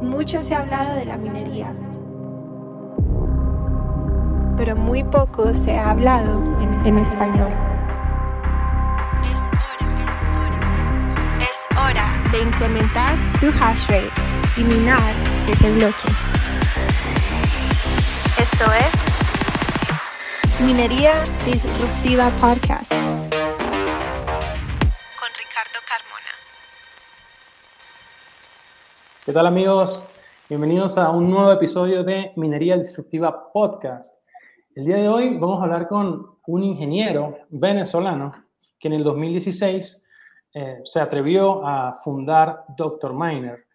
Mucho se ha hablado de la minería, pero muy poco se ha hablado en español. Es hora, es hora de incrementar tu hash rate y minar ese bloque. Esto es Minería Disruptiva Podcast. ¿Qué tal amigos? Bienvenidos a un nuevo episodio de Minería Destructiva Podcast. El día de hoy vamos a hablar con un ingeniero venezolano que en el 2016 eh, se atrevió a fundar Dr. Miner,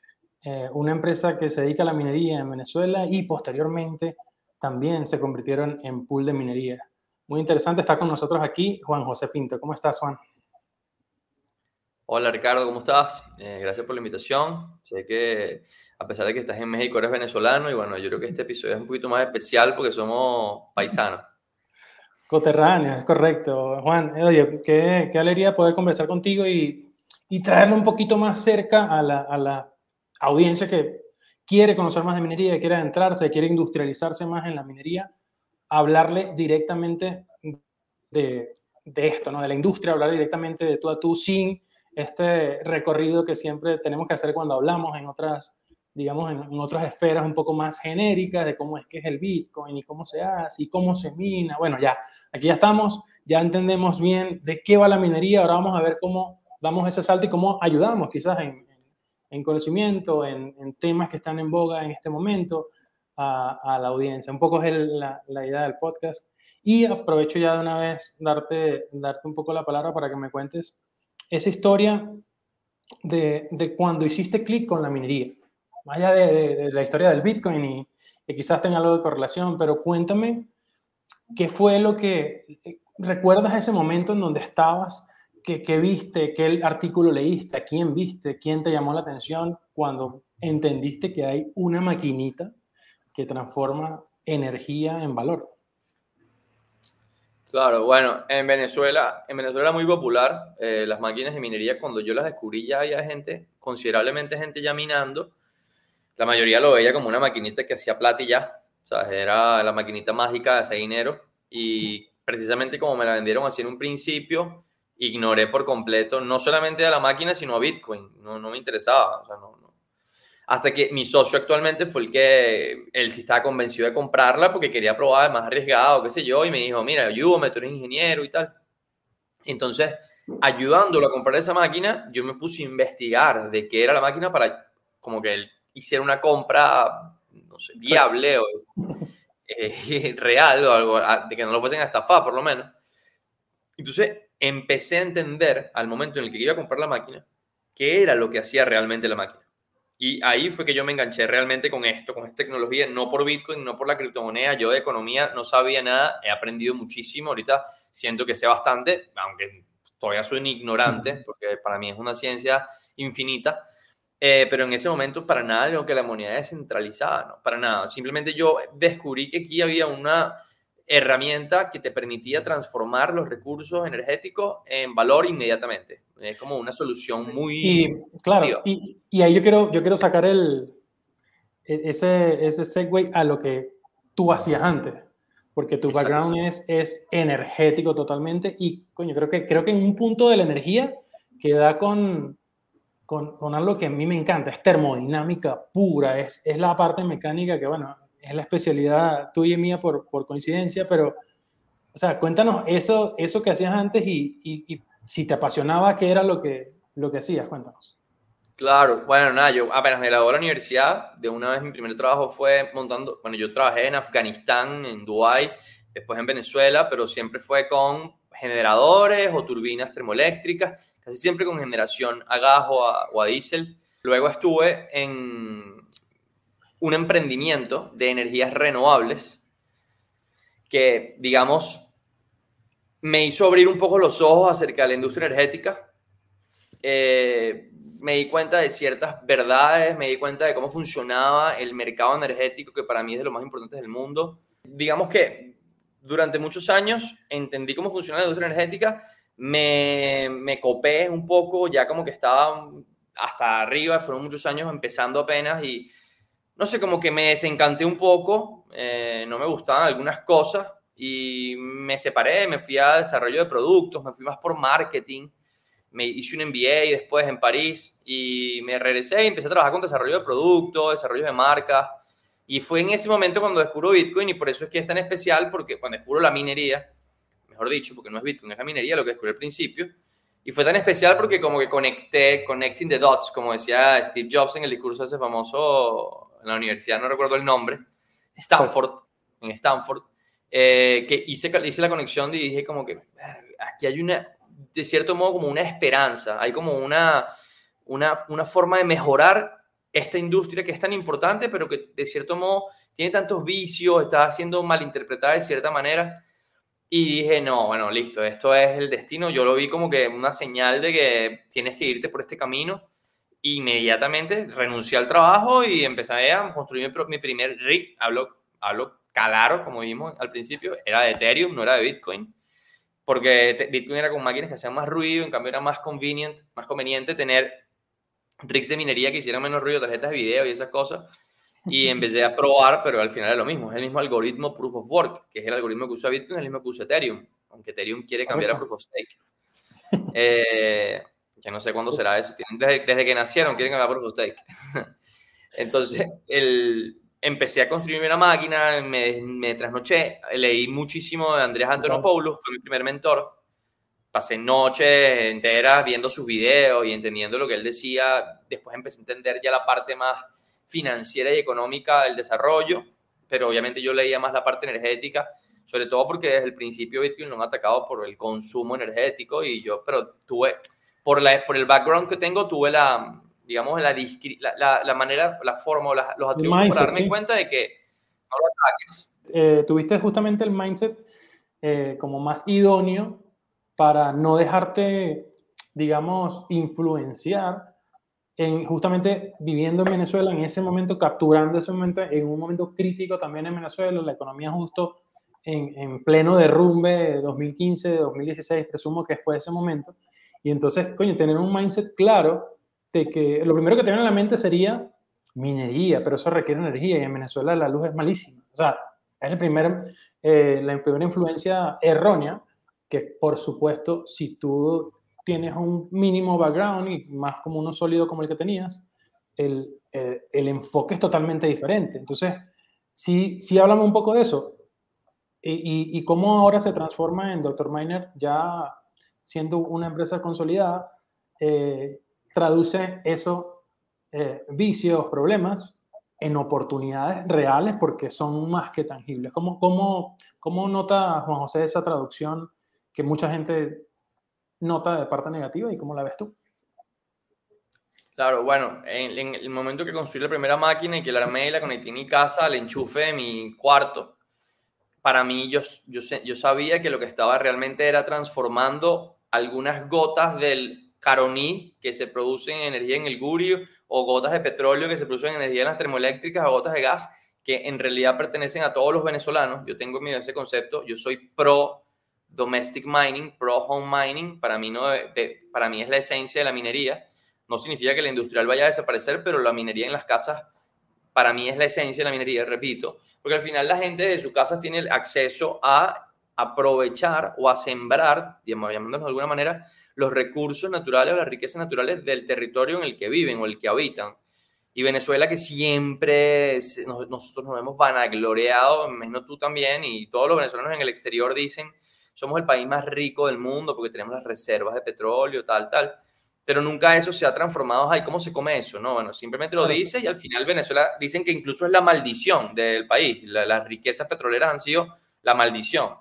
eh, una empresa que se dedica a la minería en Venezuela y posteriormente también se convirtieron en pool de minería. Muy interesante, está con nosotros aquí Juan José Pinto. ¿Cómo estás, Juan? Hola Ricardo, ¿cómo estás? Eh, gracias por la invitación. Sé que a pesar de que estás en México eres venezolano y bueno, yo creo que este episodio es un poquito más especial porque somos paisanos. Coterráneos, es correcto. Juan, oye, qué, qué alegría poder conversar contigo y, y traerlo un poquito más cerca a la, a la, audiencia que quiere conocer más de minería, quiere adentrarse, quiere industrializarse más en la minería, hablarle directamente de, de esto, ¿no? de la industria, hablar directamente de tú a tú sin este recorrido que siempre tenemos que hacer cuando hablamos en otras, digamos, en, otras esferas un poco más genéricas de cómo es que es el Bitcoin y cómo se hace y cómo se mina. Bueno, ya, aquí ya estamos, ya entendemos bien de qué va la minería, ahora vamos a ver cómo damos ese salto y cómo ayudamos quizás en, en conocimiento, en, temas que están en boga en este momento a, a la audiencia. Un poco es la, la, idea del podcast. Y aprovecho ya de una vez darte, darte un poco la palabra para que me cuentes esa historia de, de cuando hiciste clic con la minería. Más allá de, la historia del Bitcoin y quizás tenga algo de correlación, pero cuéntame qué fue lo que recuerdas ese momento en donde estabas, qué, qué viste, qué artículo leíste, a quién viste, quién te llamó la atención cuando entendiste que hay una maquinita que transforma energía en valor. Claro, bueno, en Venezuela, en Venezuela muy popular eh, las máquinas de minería. Cuando yo las descubrí ya había gente, considerablemente gente ya minando. La mayoría lo veía como una maquinita que hacía plata y ya. O sea, era la maquinita mágica de hacer dinero. Y precisamente como me la vendieron así en un principio, ignoré por completo no solamente a la máquina, sino a Bitcoin. No, no me interesaba. O sea, no, hasta que mi socio actualmente fue el que él sí estaba convencido de comprarla porque quería probar más arriesgado, qué sé yo, y me dijo, mira, ayúdame, tú eres ingeniero y tal. Entonces, ayudándolo a comprar esa máquina, yo me puse a investigar de qué era la máquina para como que él hiciera una compra, no sé, viable o eh, real o algo, de que no lo fuesen a estafar por lo menos. Entonces, empecé a entender al momento en el que iba a comprar la máquina, qué era lo que hacía realmente la máquina. Y ahí fue que yo me enganché realmente con esto, con esta tecnología, no por Bitcoin, no por la criptomoneda. Yo de economía no sabía nada, he aprendido muchísimo. Ahorita siento que sé bastante, aunque todavía soy un ignorante, porque para mí es una ciencia infinita. Eh, pero en ese momento para nada lo que la moneda es centralizada, no, para nada. Simplemente yo descubrí que aquí había una herramienta que te permitía transformar los recursos energéticos en valor inmediatamente. Es como una solución muy... Y, claro, y, y, ahí yo quiero, yo quiero sacar el, e, ese, ese segue a lo que tú hacías antes, porque tu background es, es energético totalmente y, coño, creo que, creo que en un punto de la energía que da con, con, con algo que a mí me encanta, es termodinámica pura, es, es la parte mecánica que, bueno, es la especialidad tuya y mía por, por coincidencia, pero, o sea, cuéntanos eso, eso que hacías antes y, y, si te apasionaba, ¿qué era lo que, lo que hacías? Cuéntanos. Claro, bueno, nada, yo apenas me gradué de la universidad, de una vez mi primer trabajo fue montando, bueno, yo trabajé en Afganistán, en Dubái, después en Venezuela, pero siempre fue con generadores o turbinas termoeléctricas, casi siempre con generación a gas o a, o a diésel. Luego estuve en un emprendimiento de energías renovables que, digamos, me hizo abrir un poco los ojos acerca de la industria energética. Eh, me di cuenta de ciertas verdades, me di cuenta de cómo funcionaba el mercado energético, que para mí es de lo más importante del mundo. Digamos que durante muchos años entendí cómo funciona la industria energética, me, me copé un poco, ya como que estaba hasta arriba, fueron muchos años empezando apenas y no sé, como que me desencanté un poco, eh, no me gustaban algunas cosas y me separé, me fui a desarrollo de productos, me fui más por marketing, me hice un MBA después en París y me regresé y empecé a trabajar con desarrollo de productos, desarrollo de marcas. Y fue en ese momento cuando descubro Bitcoin y por eso es que es tan especial, porque cuando descubro la minería, mejor dicho, porque no es Bitcoin, es la minería, lo que descubrí al principio, y fue tan especial porque como que conecté, connecting the dots, como decía Steve Jobs en el discurso ese famoso en la universidad, no recuerdo el nombre, Stanford, en Stanford, eh, que hice, hice la conexión y dije como que aquí hay una, de cierto modo, como una esperanza, hay como una, una, una forma de mejorar esta industria que es tan importante, pero que de cierto modo tiene tantos vicios, está siendo malinterpretada de cierta manera. Y dije, no, bueno, listo, esto es el destino. Yo lo vi como que una señal de que tienes que irte por este camino. Inmediatamente renuncié al trabajo y empecé a construir mi, primer rig. Hablo, hablo claro, como vimos al principio, era de Ethereum, no era de Bitcoin. Porque Bitcoin era con máquinas que hacían más ruido, en cambio era más convenient, más conveniente tener rigs de minería que hicieran menos ruido, tarjetas de video y esas cosas. Y empecé a probar, pero al final es lo mismo. Es el mismo algoritmo Proof of Work, que es el algoritmo que usa Bitcoin, es el mismo que usa Ethereum. Aunque Ethereum quiere cambiar a Proof of Stake. Eh, que no sé cuándo será eso. Desde, desde, que nacieron quieren cambiar a Proof of Stake. Entonces, el, empecé a construir una máquina, me, me trasnoché, leí muchísimo de Andrés Antonopoulos, fue mi primer mentor pasé noches enteras viendo sus videos y entendiendo lo que él decía. Después empecé a entender ya la parte más financiera y económica del desarrollo, pero obviamente yo leía más la parte energética, sobre todo porque desde el principio Bitcoin lo han atacado por el consumo energético y yo, pero tuve, por, la, por el background que tengo, tuve la, digamos, la, la, la manera, la forma los atributos para darme cuenta de que no lo ataques. Eh, tuviste justamente el mindset eh, como más idóneo para no dejarte, digamos, influenciar en justamente viviendo en Venezuela en ese momento, capturando ese momento, en un momento crítico también en Venezuela, la economía justo en, en pleno derrumbe 2015, 2016, presumo que fue ese momento. Y entonces, coño, tener un mindset claro de que lo primero que tiene en la mente sería minería, pero eso requiere energía y en Venezuela la luz es malísima. O sea, es el primer, eh, la primera influencia errónea que por supuesto, si tú tienes un mínimo background y más como uno sólido como el que tenías, el, eh, el enfoque es totalmente diferente. Entonces, sí, sí hablamos un poco de eso. Y, cómo ahora se transforma en Dr. Miner, ya siendo una empresa consolidada, eh, traduce esos eh, vicios, problemas, en oportunidades reales porque son más que tangibles. ¿Cómo, cómo, cómo nota Juan José esa traducción que mucha gente nota de parte negativa y cómo la ves tú. Claro, bueno, en, el momento que construí la primera máquina y que la armé y la conecté en mi casa al enchufe de mi cuarto, para mí yo, yo, yo sabía que lo que estaba realmente era transformando algunas gotas del caroní que se producen en energía en el gurio o gotas de petróleo que se producen en energía en las termoeléctricas o gotas de gas que en realidad pertenecen a todos los venezolanos. Yo tengo miedo ese concepto, yo soy pro domestic mining, pro home mining, para mí, no, para mí es la esencia de la minería. No significa que la industrial vaya a desaparecer, pero la minería en las casas, para mí es la esencia de la minería, repito, porque al final la gente de su casa tiene acceso a aprovechar o a sembrar, llamándolo de alguna manera, los recursos naturales o las riquezas naturales del territorio en el que viven o el que habitan. Y Venezuela que siempre nosotros nos hemos vanagloriado, menos tú también, y todos los venezolanos en el exterior dicen somos el país más rico del mundo porque tenemos las reservas de petróleo, tal, tal. Pero nunca eso se ha transformado, ay, ¿cómo se come eso? No, bueno, simplemente lo dice y al final Venezuela dicen que incluso es la maldición del país. las riquezas petroleras han sido la maldición.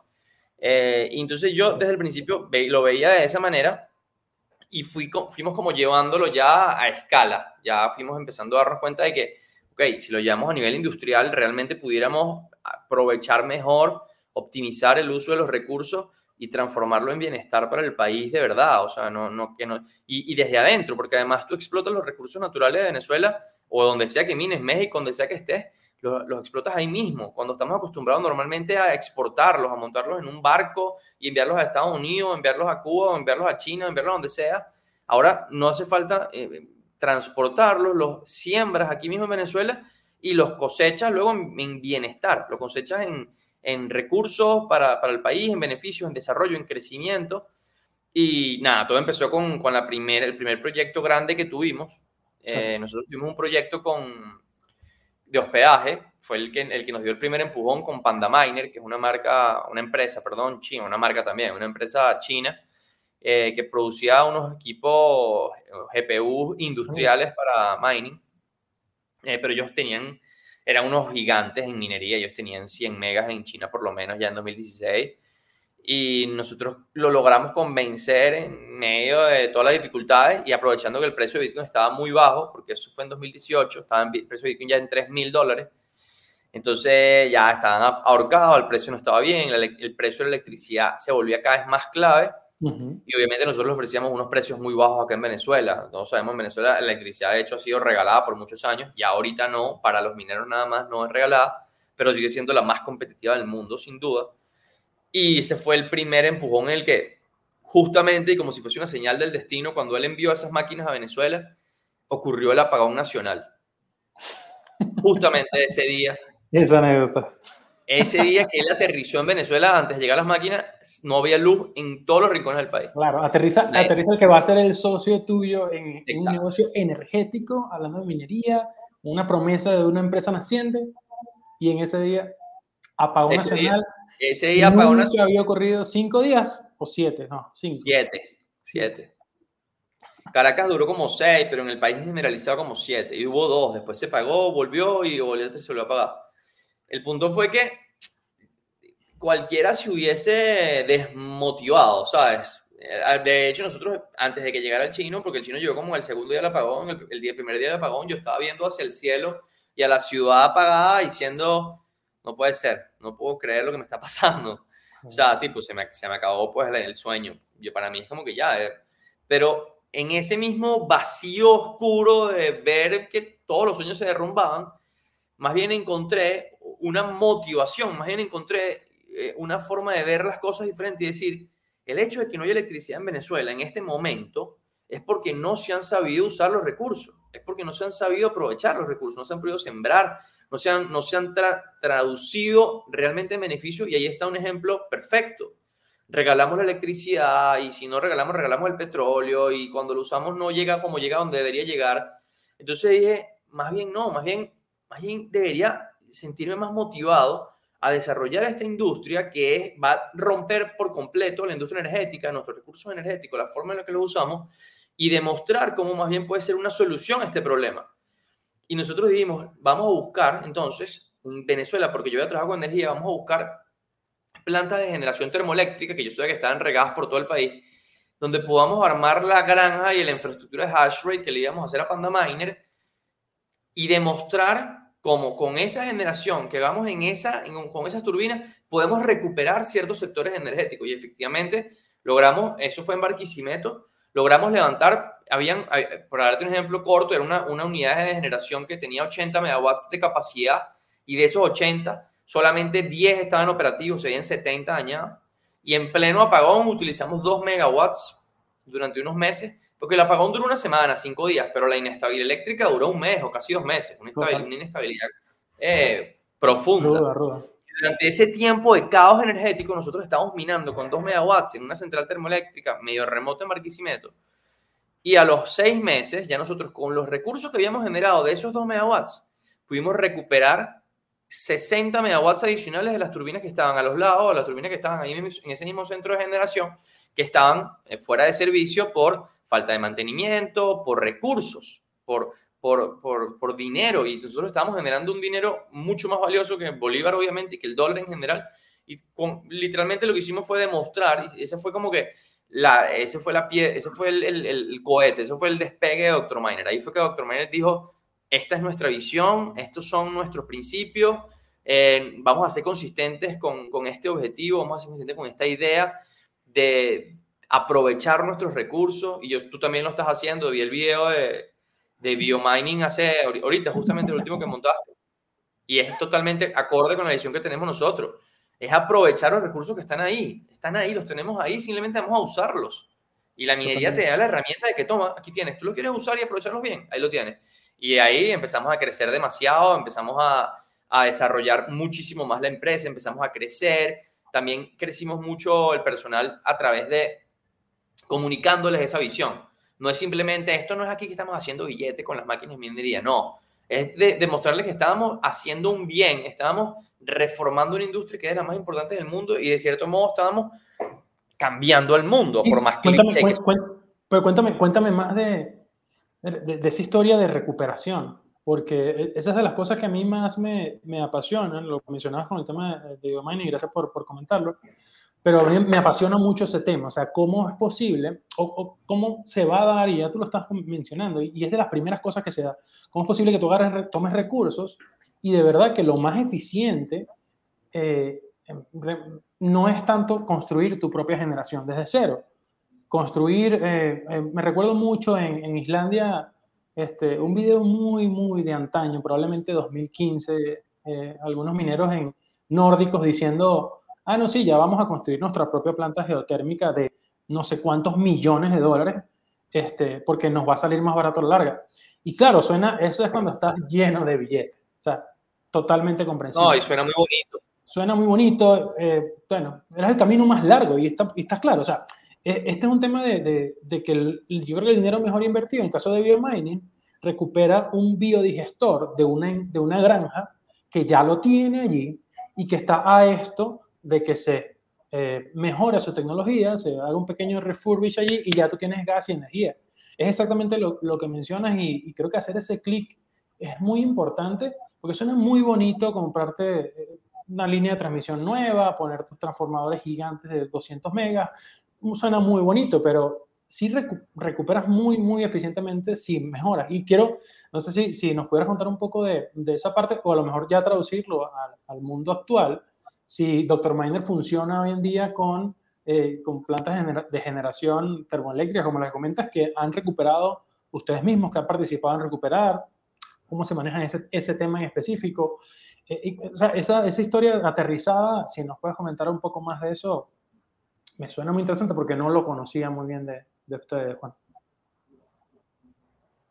Eh, entonces yo desde el principio lo veía de esa manera y fui, fuimos como llevándolo ya a escala. Ya fuimos empezando a darnos cuenta de que, ok, si lo llevamos a nivel industrial, realmente pudiéramos aprovechar mejor optimizar el uso de los recursos y transformarlo en bienestar para el país de verdad, o sea, no, no, que no, y, desde adentro, porque además tú explotas los recursos naturales de Venezuela o donde sea que mines, México, donde sea que estés, los, los, explotas ahí mismo, cuando estamos acostumbrados normalmente a exportarlos, a montarlos en un barco y enviarlos a Estados Unidos, enviarlos a Cuba, enviarlos a China, enviarlos a donde sea, ahora no hace falta eh, transportarlos, los siembras aquí mismo en Venezuela y los cosechas luego en, bienestar, los cosechas en, en recursos para, para, el país, en beneficios, en desarrollo, en crecimiento. Y nada, todo empezó con, con la primer, el primer proyecto grande que tuvimos. Eh, nosotros tuvimos un proyecto con, de hospedaje, fue el que, el que nos dio el primer empujón con Panda Miner, que es una marca, una empresa, perdón, china, una marca también, una empresa china eh, que producía unos equipos GPU industriales para mining, eh, pero ellos tenían, eran unos gigantes en minería, ellos tenían 100 megas en China por lo menos ya en 2016 y nosotros lo logramos convencer en medio de todas las dificultades y aprovechando que el precio de Bitcoin estaba muy bajo, porque eso fue en 2018, estaba el precio de Bitcoin ya en 3 mil dólares, entonces ya estaban ahorcados, el precio no estaba bien, el, precio de la electricidad se volvía cada vez más clave y obviamente nosotros ofrecíamos unos precios muy bajos acá en Venezuela. Todos sabemos en Venezuela la electricidad de hecho ha sido regalada por muchos años y ahorita no, para los mineros nada más no es regalada, pero sigue siendo la más competitiva del mundo sin duda. Y ese fue el primer empujón en el que, justamente, y como si fuese una señal del destino, cuando él envió esas máquinas a Venezuela, ocurrió el apagón nacional. Justamente ese día. Esa anécdota. Ese día que él aterrizó en Venezuela, antes de llegar a las máquinas, no había luz en todos los rincones del país. Claro, aterriza, aterriza el que va a ser el socio tuyo en, en un negocio energético, hablando de minería, una promesa de una empresa naciente, y en ese día apagón nacional. Ese día apagó una... había ocurrido cinco días o siete, no, cinco. Siete, siete. Caracas duró como seis, pero en el país generalizado como siete. Y hubo dos, después se pagó, volvió y volvió, se volvió a pagar. El punto fue que cualquiera se hubiese desmotivado, ¿sabes? Eh, de hecho, nosotros, antes de que llegara el chino, porque el chino llegó como el segundo día del apagón, el, el, día, el primer día del apagón, yo estaba viendo hacia el cielo y a la ciudad apagada diciendo, no puede ser, no puedo creer lo que me está pasando. O sea, tipo, se me, se me acabó pues el, sueño. Yo, para mí es como que ya, eh, pero en ese mismo vacío oscuro de ver que todos los sueños se derrumbaban, más bien encontré una motivación, más bien encontré eh, una forma de ver las cosas diferente y decir, el hecho de que no haya electricidad en Venezuela en este momento es porque no se han sabido usar los recursos, es porque no se han sabido aprovechar los recursos, no se han podido sembrar, no se han, no se han traducido realmente en beneficio y ahí está un ejemplo perfecto. Regalamos la electricidad y si no regalamos, regalamos el petróleo y cuando lo usamos no llega como llega donde debería llegar. Entonces dije, más bien no, más bien, más bien debería sentirme más motivado a desarrollar esta industria que va a romper por completo la industria energética, nuestros recursos energéticos, la forma en la que los usamos y demostrar cómo más bien puede ser una solución a este problema. Y nosotros dijimos, vamos a buscar entonces en Venezuela, porque yo voy a trabajar con energía, vamos a buscar plantas de generación termoeléctrica, que yo sé que están regadas por todo el país, donde podamos armar la granja y la infraestructura de hash rate que le íbamos a hacer a Panda Miner y demostrar cómo con esa generación que hagamos en esa, con esas turbinas podemos recuperar ciertos sectores energéticos. Y efectivamente logramos, eso fue en Barquisimeto, logramos levantar, habían, para darte un ejemplo corto, era una, una unidad de generación que tenía 80 megawatts de capacidad y de esos 80, solamente 10 estaban operativos, serían 70 dañados. Y en pleno apagón utilizamos 2 megawatts durante unos meses, porque el apagón duró una semana, 5 días, pero la inestabilidad eléctrica duró un mes o casi dos meses, una, inestabilidad eh, profunda. Durante ese tiempo de caos energético, nosotros estábamos minando con 2 megawatts en una central termoeléctrica medio remota en Barquisimeto. Y a los seis meses, ya nosotros con los recursos que habíamos generado de esos 2 megawatts, pudimos recuperar 60 megawatts adicionales de las turbinas que estaban a los lados, las turbinas que estaban ahí en ese mismo centro de generación, que estaban eh, fuera de servicio por falta de mantenimiento, por recursos, por por, por, por, dinero y nosotros estamos generando un dinero mucho más valioso que Bolívar, obviamente, y que el dólar en general. Y literalmente lo que hicimos fue demostrar, y ese fue como que la, ese fue la pie, ese fue el, el, el, cohete, ese fue el despegue de Dr. Miner. Ahí fue que Dr. Miner dijo, esta es nuestra visión, estos son nuestros principios, eh, vamos a ser consistentes con, con este objetivo, vamos a ser consistentes con esta idea de aprovechar nuestros recursos. Y yo, tú también lo estás haciendo, vi el video de, de biomining hace ahorita, justamente el último que montaste. Y es totalmente acorde con la visión que tenemos nosotros. Es aprovechar los recursos que están ahí. Están ahí, los tenemos ahí, simplemente vamos a usarlos. Y la minería te da la herramienta de que toma, aquí tienes, tú lo quieres usar y aprovecharlos bien, ahí lo tienes. Y ahí empezamos a crecer demasiado, empezamos a, a desarrollar muchísimo más la empresa, empezamos a crecer. También crecimos mucho el personal a través de comunicándoles esa visión. No es simplemente, esto no es aquí que estamos haciendo billetes con las máquinas de minería, no. Es de demostrarles que estábamos haciendo un bien, estábamos reformando una industria que es la más importante del mundo y de cierto modo estábamos cambiando el mundo, por más que... pero cuéntame, cuéntame más de, de, esa historia de recuperación, porque e, esa es de las cosas que a mí más me, me apasionan, lo mencionabas con el tema de biomine y gracias por, por comentarlo, pero me apasiona mucho ese tema, o sea, cómo es posible o, cómo se va a dar, y ya tú lo estás mencionando, y, es de las primeras cosas que se da, cómo es posible que tú tomes recursos y de verdad que lo más eficiente eh, em, no es tanto construir tu propia generación desde cero, construir, eh, eh, me recuerdo mucho en, Islandia, este, un video muy, muy de antaño, probablemente 2015, eh, algunos mineros en, nórdicos diciendo, ah, no, sí, ya vamos a construir nuestra propia planta geotérmica de no sé cuántos millones de dólares, este, porque nos va a salir más barato a la larga. Y claro, suena, eso es cuando estás lleno de billetes, o sea, totalmente comprensible. No, y suena muy bonito. Suena muy bonito, bueno, era el camino más largo y, está, y estás claro, o sea, e, este es un tema de, que el, yo creo que el dinero mejor invertido, en el caso de biomining, recupera un biodigestor de una, de una granja que ya lo tiene allí y que está a esto de que se eh, mejore su tecnología, se haga un pequeño refurbish allí y ya tú tienes gas y energía. Es exactamente lo, lo que mencionas y, y, creo que hacer ese clic es muy importante porque suena muy bonito comprarte eh, una línea de transmisión nueva, poner tus transformadores gigantes de 200 megas, suena muy bonito, pero sí recuperas muy, muy eficientemente si mejoras. Y quiero, no sé si, si nos pudieras contar un poco de, de, esa parte o a lo mejor ya traducirlo al, mundo actual, si Dr. Miner funciona hoy en día con, eh, con plantas de generación termoeléctrica, como les comentas, que han recuperado ustedes mismos, que han participado en recuperar, cómo se maneja ese, ese tema en específico. Eh, esa, esa historia aterrizada, si nos puedes comentar un poco más de eso, me suena muy interesante porque no lo conocía muy bien de, de ustedes, Juan.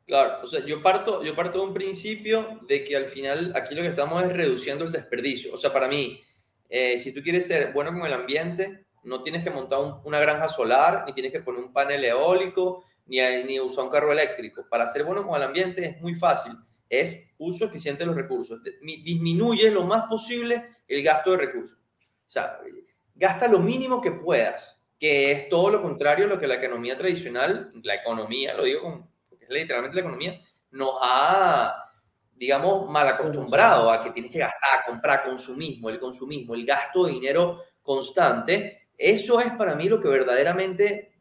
Claro, o sea, yo parto, yo parto de un principio de que al final aquí lo que estamos es reduciendo el desperdicio. O sea, para mí, eh, si tú quieres ser bueno con el ambiente, no tienes que montar una granja solar, ni tienes que poner un panel eólico, ni, ni usar un carro eléctrico. Para ser bueno con el ambiente es muy fácil. Es uso eficiente de los recursos. Disminuye lo más posible el gasto de recursos. O sea, gasta lo mínimo que puedas, que es todo lo contrario a lo que la economía tradicional, la economía, lo digo porque es literalmente la economía, nos ha, digamos, mal acostumbrado a que tienes que gastar, comprar, consumismo, el consumismo, el gasto de dinero constante. Eso es para mí lo que verdaderamente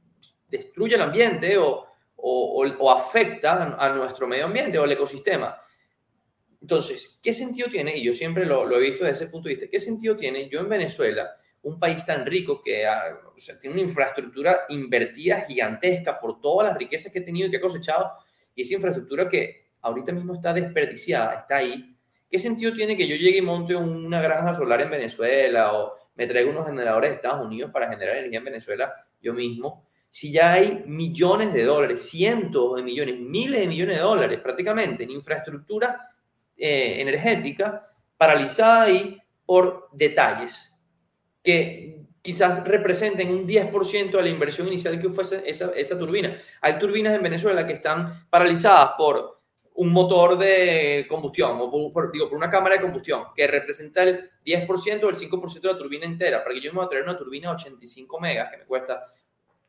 destruye el ambiente o, o, afecta a nuestro medio ambiente o el ecosistema. Entonces, ¿qué sentido tiene? Y yo siempre lo, lo, he visto desde ese punto de vista. ¿Qué sentido tiene yo en Venezuela un país tan rico que ah, tiene una infraestructura invertida gigantesca por todas las riquezas que ha tenido y que ha cosechado, y esa infraestructura que ahorita mismo está desperdiciada, está ahí. ¿Qué sentido tiene que yo llegue y monte una granja solar en Venezuela o me traiga unos generadores de Estados Unidos para generar energía en Venezuela yo mismo? Si ya hay millones de dólares, cientos de millones, miles de millones de dólares prácticamente en infraestructura eh, energética paralizada ahí por detalles que quizás representen un 10% de la inversión inicial que fuese esa, esa turbina. Hay turbinas en Venezuela que están paralizadas por un motor de combustión, o por, digo, por una cámara de combustión, que representa el 10% o el 5% de la turbina entera. Para que yo me voy a traer una turbina de 85 megas, que me cuesta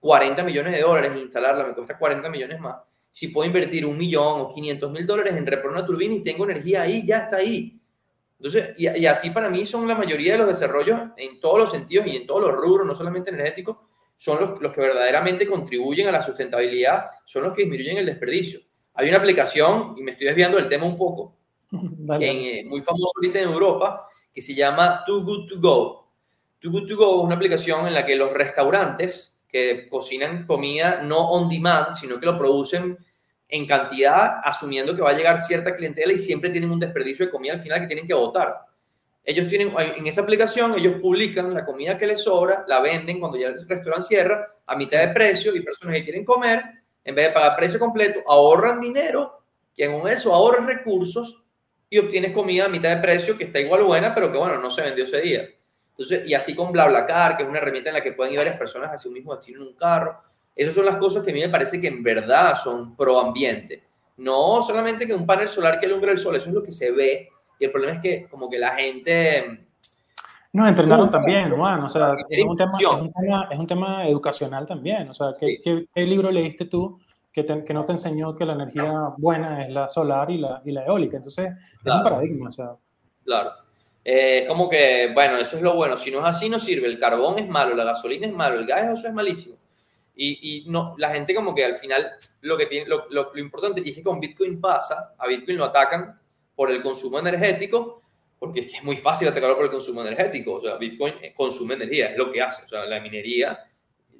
40 millones de dólares, instalarla me cuesta 40 millones más. Si puedo invertir un millón o 500 mil dólares en reponer una turbina y tengo energía ahí, ya está ahí. Entonces, y, así para mí son la mayoría de los desarrollos en todos los sentidos y en todos los rubros, no solamente energéticos, son los que verdaderamente contribuyen a la sustentabilidad, son los que disminuyen el desperdicio. Hay una aplicación, y me estoy desviando del tema un poco, eh, muy famoso ahorita en Europa, que se llama Too Good To Go. Too Good To Go es una aplicación en la que los restaurantes que cocinan comida no on demand, sino que lo producen en cantidad, asumiendo que va a llegar cierta clientela y siempre tienen un desperdicio de comida al final que tienen que votar. Ellos tienen, en esa aplicación, ellos publican la comida que les sobra, la venden cuando ya el restaurante cierra a mitad de precio y personas que quieren comer, en vez de pagar precio completo, ahorran dinero que con eso ahorres recursos y obtienes comida a mitad de precio que está igual buena, pero que bueno, no se vendió ese día. Entonces, y así con BlaBlaCar, que es una herramienta en la que pueden ir varias personas hacia un mismo destino en un carro. Esas son las cosas que a mí me parece que en verdad son pro ambiente. No solamente que un panel solar que alumbra el sol, eso es lo que se ve. Y el problema es que como que la gente... No, entrenaron también, Juan. O sea, es un, tema, es, un tema, educacional también. O sea, ¿qué, ¿qué, libro leíste tú que, que, no te enseñó que la energía buena es la solar y la, y la eólica? Entonces, es un paradigma. O sea. Claro. Eh, como que, bueno, eso es lo bueno. Si no es así, no sirve. El carbón es malo, la gasolina es malo, el gas, eso es malísimo. Y, y no, la gente como que al final lo que tiene, lo, lo, importante es que con Bitcoin pasa, a Bitcoin lo atacan por el consumo energético, porque es, muy fácil atacarlo por el consumo energético. O sea, Bitcoin eh, consume energía, es lo que hace. O sea, la minería,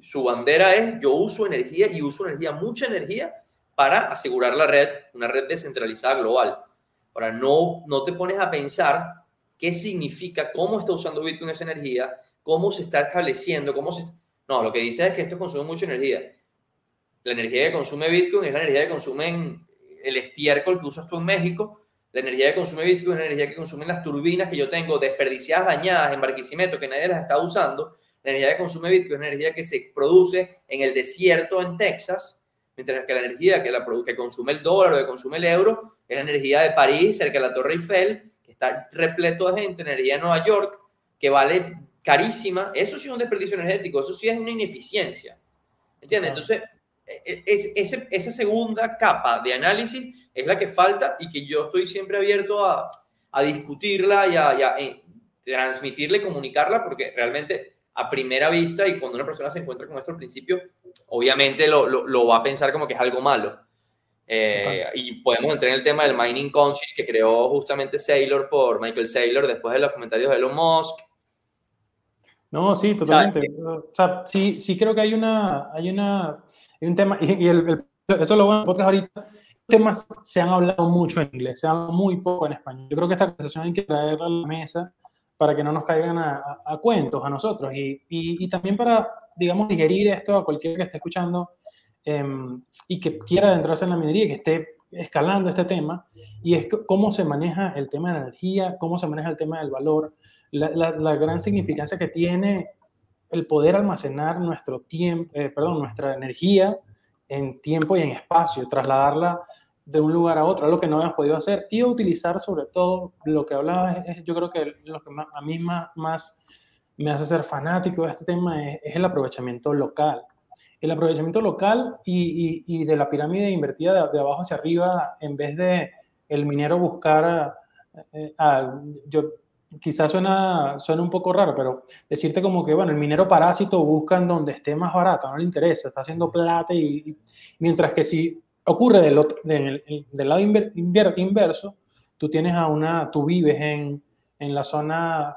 su bandera es yo uso energía y uso energía, mucha energía, para asegurar la red, una red descentralizada global. Ahora, no, no te pones a pensar qué significa, cómo está usando Bitcoin esa energía, cómo se está estableciendo, cómo se... No, lo que dice es que esto consume mucha energía. La energía que consume Bitcoin es la energía que consume el estiércol que usas tú en México. La energía que consume Bitcoin es la energía que consumen las turbinas que yo tengo desperdiciadas, dañadas en Barquisimeto, que nadie las está usando. La energía que consume Bitcoin es la energía que se produce en el desierto en Texas, mientras que la energía que, la, que consume el dólar o que consume el euro es la energía de París, cerca de la Torre Eiffel, está repleto de gente, energía en Nueva York, que vale carísima, eso sí es un desperdicio energético, eso sí es una ineficiencia. ¿Entiendes? Entonces, es, ese, esa segunda capa de análisis es la que falta y que yo estoy siempre abierto a, a discutirla y a, y a eh, transmitirla y comunicarla, porque realmente a primera vista y cuando una persona se encuentra con esto al principio, obviamente lo, lo, lo va a pensar como que es algo malo eh, y podemos entrar en el tema del Mining Council que creó justamente Saylor por Michael Saylor después de los comentarios de Elon Musk. No, sí, totalmente. O sea, sí, sí creo que hay una, hay una, un tema, y, el, eso lo bueno porque ahorita, temas se han hablado mucho en inglés, se habla muy poco en español. Yo creo que esta conversación hay que traerla a la mesa para que no nos caigan a, a, cuentos a nosotros y, y, y, también para, digamos, digerir esto a cualquiera que esté escuchando Em, y que quiera adentrarse en la minería, que esté escalando este tema, y es cómo se maneja el tema de la energía, cómo se maneja el tema del valor, la, la, gran significancia que tiene el poder almacenar nuestro tiempo, eh, perdón, nuestra energía en tiempo y en espacio, trasladarla de un lugar a otro, lo que no habíamos podido hacer, y utilizar sobre todo lo que hablaba, yo creo que lo que a mí más, más me hace ser fanático de este tema es, el aprovechamiento local. El aprovechamiento local y, de la pirámide invertida de, abajo hacia arriba, en vez de el minero buscar, eh, yo, quizás suena, suena un poco raro, pero decirte como que, bueno, el minero parásito busca en donde esté más barato, no le interesa, está haciendo plata y, mientras que si ocurre del, otro, del, del lado inverso, tú tienes a una, tú vives en, en la zona,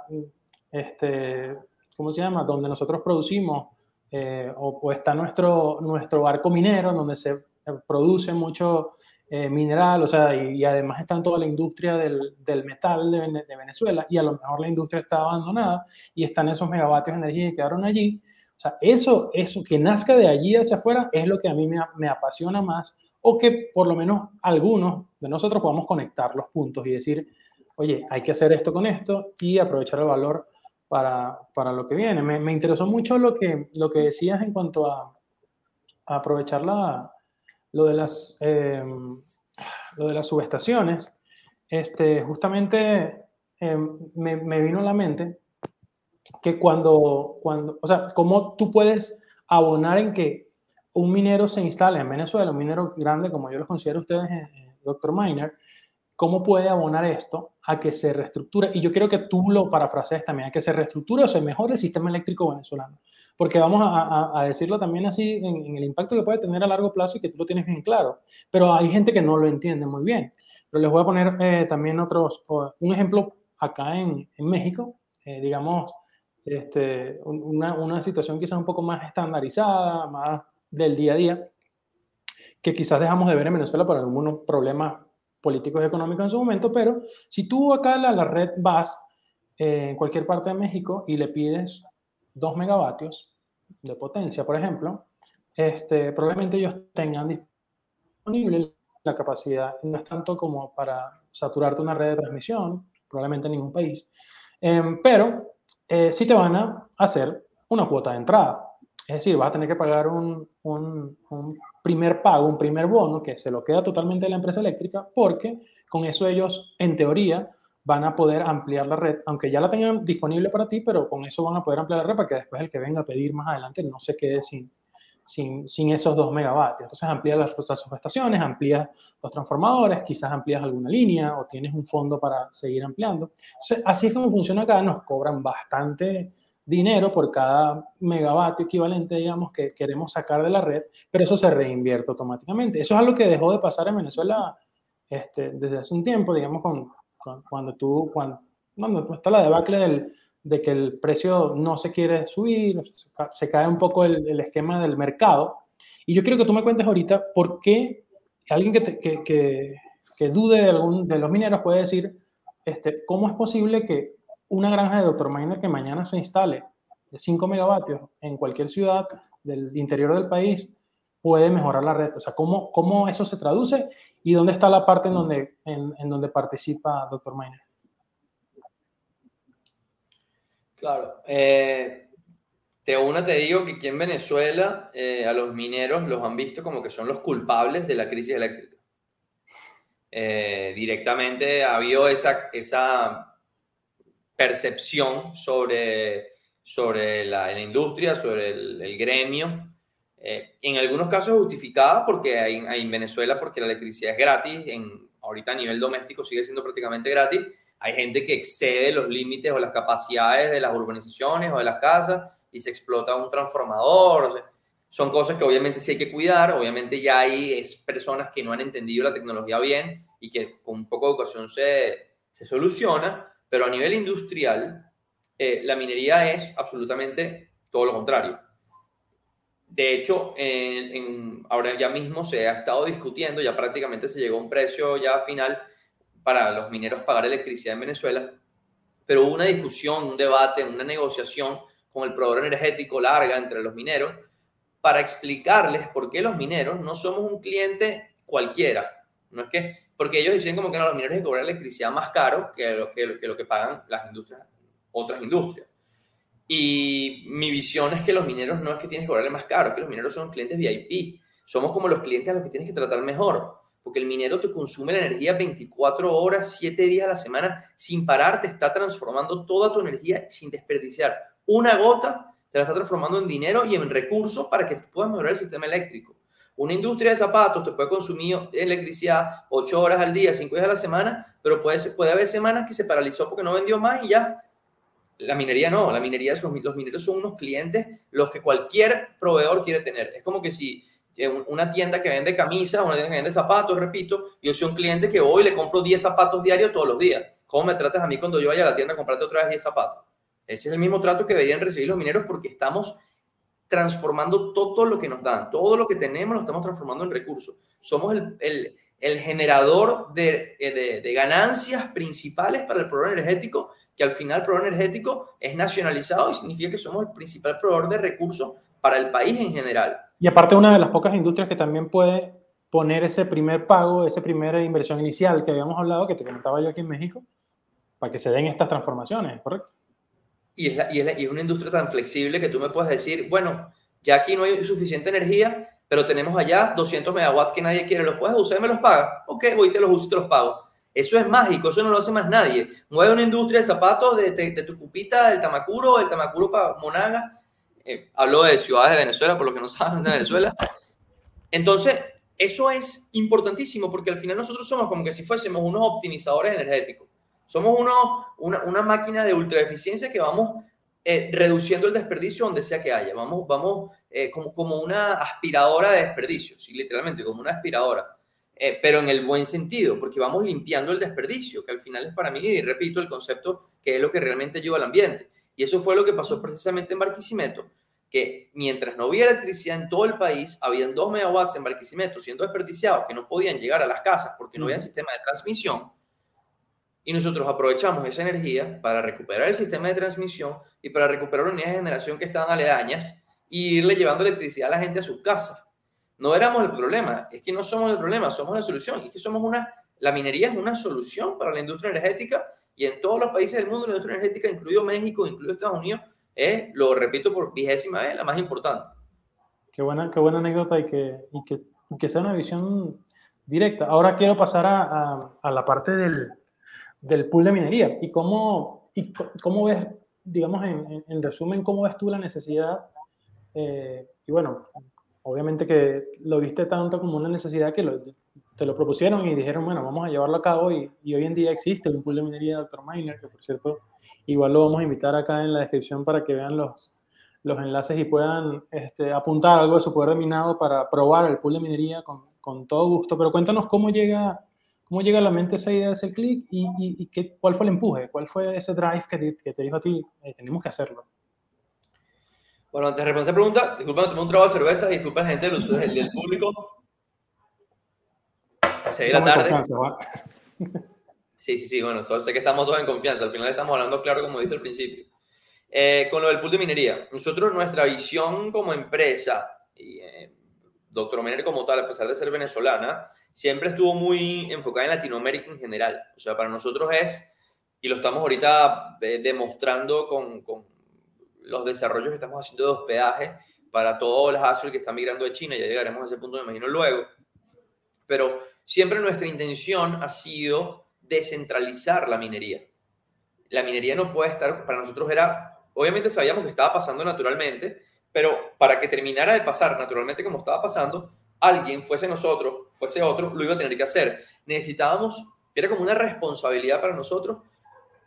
este, ¿cómo se llama? Donde nosotros producimos eh, o, está nuestro, nuestro barco minero, donde se eh, produce mucho eh, mineral, o sea, y, además está en toda la industria del, del metal de, Venezuela, y a lo mejor la industria está abandonada, y están esos megavatios de energía que quedaron allí. O sea, eso, eso que nazca de allí hacia afuera es lo que a mí me, me apasiona más, o que por lo menos algunos de nosotros podamos conectar los puntos y decir, oye, hay que hacer esto con esto y aprovechar el valor para, para lo que viene. Me, me, interesó mucho lo que, lo que decías en cuanto a aprovechar la, lo, de las, eh, lo de las subestaciones. Este, justamente eh, me, me, vino a la mente que cuando, cuando, o sea, cómo tú puedes abonar en que un minero se instale en Venezuela, un minero grande como yo lo considero ustedes, eh, Doctor Miner, ¿Cómo puede abonar esto a que se reestructure? Y yo quiero que tú lo parafrasees también, a que se reestructure o se mejore el sistema eléctrico venezolano. Porque vamos a, a, decirlo también así en, el impacto que puede tener a largo plazo y que tú lo tienes bien claro. Pero hay gente que no lo entiende muy bien. Pero les voy a poner eh, también otros, un ejemplo acá en, en México, eh, digamos, este, una, una situación quizás un poco más estandarizada, más del día a día, que quizás dejamos de ver en Venezuela por algunos problemas políticos y económicos en su momento, pero si tú acá a la, red vas eh, en cualquier parte de México y le pides 2 megavatios de potencia, por ejemplo, este, probablemente ellos tengan disponible la capacidad no es tanto como para saturarte una red de transmisión, probablemente en ningún país, em, pero eh, sí te van a hacer una cuota de entrada. Es decir, vas a tener que pagar un, un, un, primer pago, un primer bono que se lo queda totalmente a la empresa eléctrica porque con eso ellos, en teoría, van a poder ampliar la red, aunque ya la tengan disponible para ti, pero con eso van a poder ampliar la red para que después el que venga a pedir más adelante no se quede sin, sin, sin esos dos megavatios. Entonces amplías las, las subestaciones, amplías los transformadores, quizás amplías alguna línea o tienes un fondo para seguir ampliando. Así es como funciona acá, nos cobran bastante dinero por cada megavatio equivalente, digamos, que queremos sacar de la red, pero eso se reinvierte automáticamente. Eso es algo que dejó de pasar en Venezuela este, desde hace un tiempo, digamos, con, cuando tú, cuando, cuando está la debacle del, de que el precio no se quiere subir, se, se cae un poco el, el, esquema del mercado. Y yo quiero que tú me cuentes ahorita por qué alguien que, te, que, que, que, dude de, algún, de los mineros puede decir, este, ¿cómo es posible que una granja de Dr. Miner que mañana se instale de 5 megavatios en cualquier ciudad del interior del país puede mejorar la red. O sea, ¿cómo, cómo eso se traduce y dónde está la parte en donde, en, en donde participa Dr. Miner? Claro. Eh, de una te digo que aquí en Venezuela eh, a los mineros los han visto como que son los culpables de la crisis eléctrica. Eh, directamente ha habido esa, esa percepción sobre, sobre la, la industria, sobre el, el gremio, eh, en algunos casos justificada porque hay, hay, en Venezuela, porque la electricidad es gratis, en, ahorita a nivel doméstico sigue siendo prácticamente gratis, hay gente que excede los límites o las capacidades de las urbanizaciones o de las casas y se explota un transformador. O sea, son cosas que obviamente sí hay que cuidar, obviamente ya hay es personas que no han entendido la tecnología bien y que con un poco de educación se, se soluciona, pero a nivel industrial, eh, la minería es absolutamente todo lo contrario. De hecho, ahora ya mismo se ha estado discutiendo, ya prácticamente se llegó a un precio ya final para los mineros pagar electricidad en Venezuela, pero hubo una discusión, un debate, una negociación con el proveedor energético larga entre los mineros para explicarles por qué los mineros no somos un cliente cualquiera. No es que, porque ellos dicen como que no, los mineros que cobrar electricidad más caro que lo que, que lo que pagan las industrias, otras industrias. Y mi visión es que los mineros no es que tienes que cobrarle más caro, que los mineros son clientes VIP. Somos como los clientes a los que tienes que tratar mejor, porque el minero te consume la energía 24 horas, 7 días a la semana, sin parar, te está transformando toda tu energía sin desperdiciar. Una gota te la está transformando en dinero y en recursos para que tú puedas mejorar el sistema eléctrico. Una industria de zapatos te puede consumir electricidad 8 horas al día, 5 días a la semana, pero puede, puede haber semanas que se paralizó porque no vendió más y ya la minería no, la minería es, los, mineros son unos clientes los que cualquier proveedor quiere tener. Es como que si eh, una tienda que vende camisas, una tienda que vende zapatos, repito, yo soy un cliente que voy y le compro 10 zapatos diarios todos los días. ¿Cómo me tratas a mí cuando yo vaya a la tienda a comprarte otra vez 10 zapatos? Ese es el mismo trato que deberían recibir los mineros porque estamos transformando todo lo que nos dan, todo lo que tenemos lo estamos transformando en recursos. Somos el, el, el generador de, de, de, ganancias principales para el proveedor energético que al final el proveedor energético es nacionalizado y significa que somos el principal proveedor de recursos para el país en general. Y aparte una de las pocas industrias que también puede poner ese primer pago, esa primera inversión inicial que habíamos hablado, que te comentaba yo aquí en México, para que se den estas transformaciones, ¿correcto? Y es, la, y, es la, y es una industria tan flexible que tú me puedes decir, bueno, ya aquí no hay suficiente energía, pero tenemos allá 200 megawatts que nadie quiere, ¿los puedes usar y me los paga? Ok, voy, te los uso y te los pago eso es mágico, eso no lo hace más nadie. Mueve una industria de zapatos de, de, de tu cupita, del Tamacuro, del Tamacuro para Monaga. Eh, de ciudades de Venezuela, por lo que no saben de Venezuela. Entonces, eso es importantísimo porque al final nosotros somos como que si fuésemos unos optimizadores energéticos. Somos uno, una, una máquina de ultra eficiencia que vamos eh, reduciendo el desperdicio donde sea que haya. Vamos, vamos eh, como, como una aspiradora de desperdicios, ¿sí? literalmente, como una aspiradora eh, pero en el buen sentido, porque vamos limpiando el desperdicio, que al final es para mí, y repito, el concepto que es lo que realmente ayuda al ambiente. Y eso fue lo que pasó precisamente en Barquisimeto, que mientras no había electricidad en todo el país, habían 2 megawatts en Barquisimeto siendo desperdiciados que no podían llegar a las casas porque no había sistema de transmisión. Y nosotros aprovechamos esa energía para recuperar el sistema de transmisión y para recuperar unidades de generación que estaban aledañas y irle llevando electricidad a la gente a sus casas No éramos el problema, es que no somos el problema, somos la solución. es que somos una, la minería es una solución para la industria energética y en todos los países del mundo la industria energética, incluido México, incluido Estados Unidos, es, lo repito por vigésima vez, la más importante. Qué buena, qué buena anécdota y que, y que, que sea una visión directa. Ahora quiero pasar a, a, la parte del, del, pool de minería y cómo, y cómo ves, digamos, en, en, resumen, cómo ves tú la necesidad. Eh, y bueno, obviamente que lo viste tanto como una necesidad que te lo propusieron y dijeron, bueno, vamos a llevarlo a cabo y, y, hoy en día existe un pool de minería de Dr. Miner, que por cierto, igual lo vamos a invitar acá en la descripción para que vean los, los enlaces y puedan este, apuntar algo de su poder de minado para probar el pool de minería con, con todo gusto. Pero cuéntanos cómo llega, cómo llega a la mente esa idea de ese clic y, y, qué, cuál fue el empuje, cuál fue ese drive que te, que te dijo a ti, eh, tenemos que hacerlo. Bueno, antes de responder esta pregunta, disculpa, tomé un trago de cerveza, disculpa la gente del, del público. Se la tarde. Sí, sí, sí, bueno, sé que estamos todos en confianza. Al final estamos hablando claro, como dice al principio. Eh, con lo del pool de minería, nosotros nuestra visión como empresa, y eh, Doctor Miner como tal, a pesar de ser venezolana, siempre estuvo muy enfocada en Latinoamérica en general. O sea, para nosotros es, y lo estamos ahorita eh, demostrando con, con, los desarrollos que estamos haciendo de hospedaje para todos los Azul que están migrando de China, ya llegaremos a ese punto, me imagino luego. Pero siempre nuestra intención ha sido descentralizar la minería. La minería no puede estar, para nosotros era obviamente sabíamos que estaba pasando naturalmente, pero para que terminara de pasar naturalmente como estaba pasando, alguien, fuese nosotros, fuese otro, lo iba a tener que hacer. Necesitábamos, era como una responsabilidad para nosotros,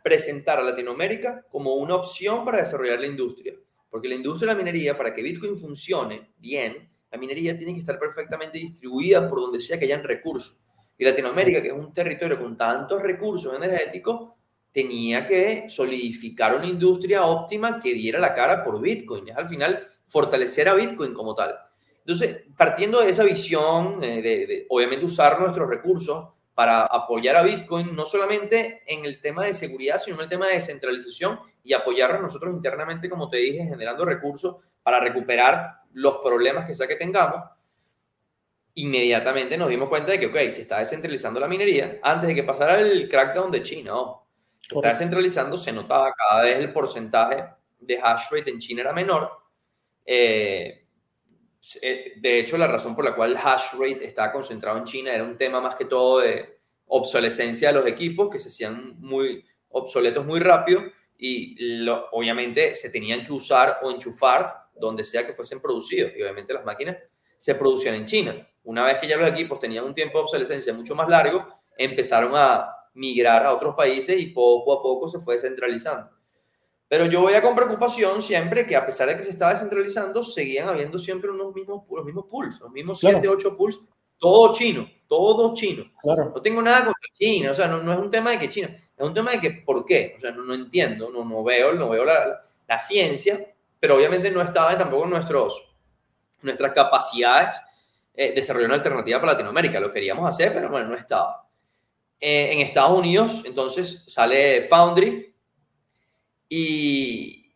presentar a Latinoamérica como una opción para desarrollar la industria. Porque la industria de la minería, para que Bitcoin funcione bien, la minería tiene que estar perfectamente distribuida por donde sea que hayan recursos. Y Latinoamérica, que es un territorio con tantos recursos energéticos, tenía que solidificar una industria óptima que diera la cara por Bitcoin. Es al final fortalecer a Bitcoin como tal. Entonces, partiendo de esa visión, eh, de, obviamente usar nuestros recursos para apoyar a Bitcoin, no solamente en el tema de seguridad, sino en el tema de descentralización y apoyarnos nosotros internamente, como te dije, generando recursos para recuperar los problemas que sea que tengamos, inmediatamente nos dimos cuenta de que, ok, se está descentralizando la minería antes de que pasara el crackdown de China. Oh, se está descentralizando, se notaba cada vez el porcentaje de hash rate en China era menor. Eh, de hecho, la razón por la cual el hash rate estaba concentrado en China era un tema más que todo de obsolescencia de los equipos que se hacían muy obsoletos muy rápido y obviamente se tenían que usar o enchufar donde sea que fuesen producidos y obviamente las máquinas se producían en China. Una vez que ya los equipos tenían un tiempo de obsolescencia mucho más largo, empezaron a migrar a otros países y poco a poco se fue descentralizando. Pero yo veía con preocupación siempre que a pesar de que se estaba descentralizando, seguían habiendo siempre unos mismos, los mismos pools, los mismos 7, 8 pools, todo chino, todo chino. Claro. No tengo nada contra China, o sea, no, no, es un tema de que China, es un tema de que por qué, o sea, no, no entiendo, no, no veo, no veo la, la, ciencia, pero obviamente no estaba tampoco nuestros, nuestras capacidades eh, desarrollar una alternativa para Latinoamérica, lo queríamos hacer, pero bueno, no estaba. Eh, en Estados Unidos, entonces sale Foundry y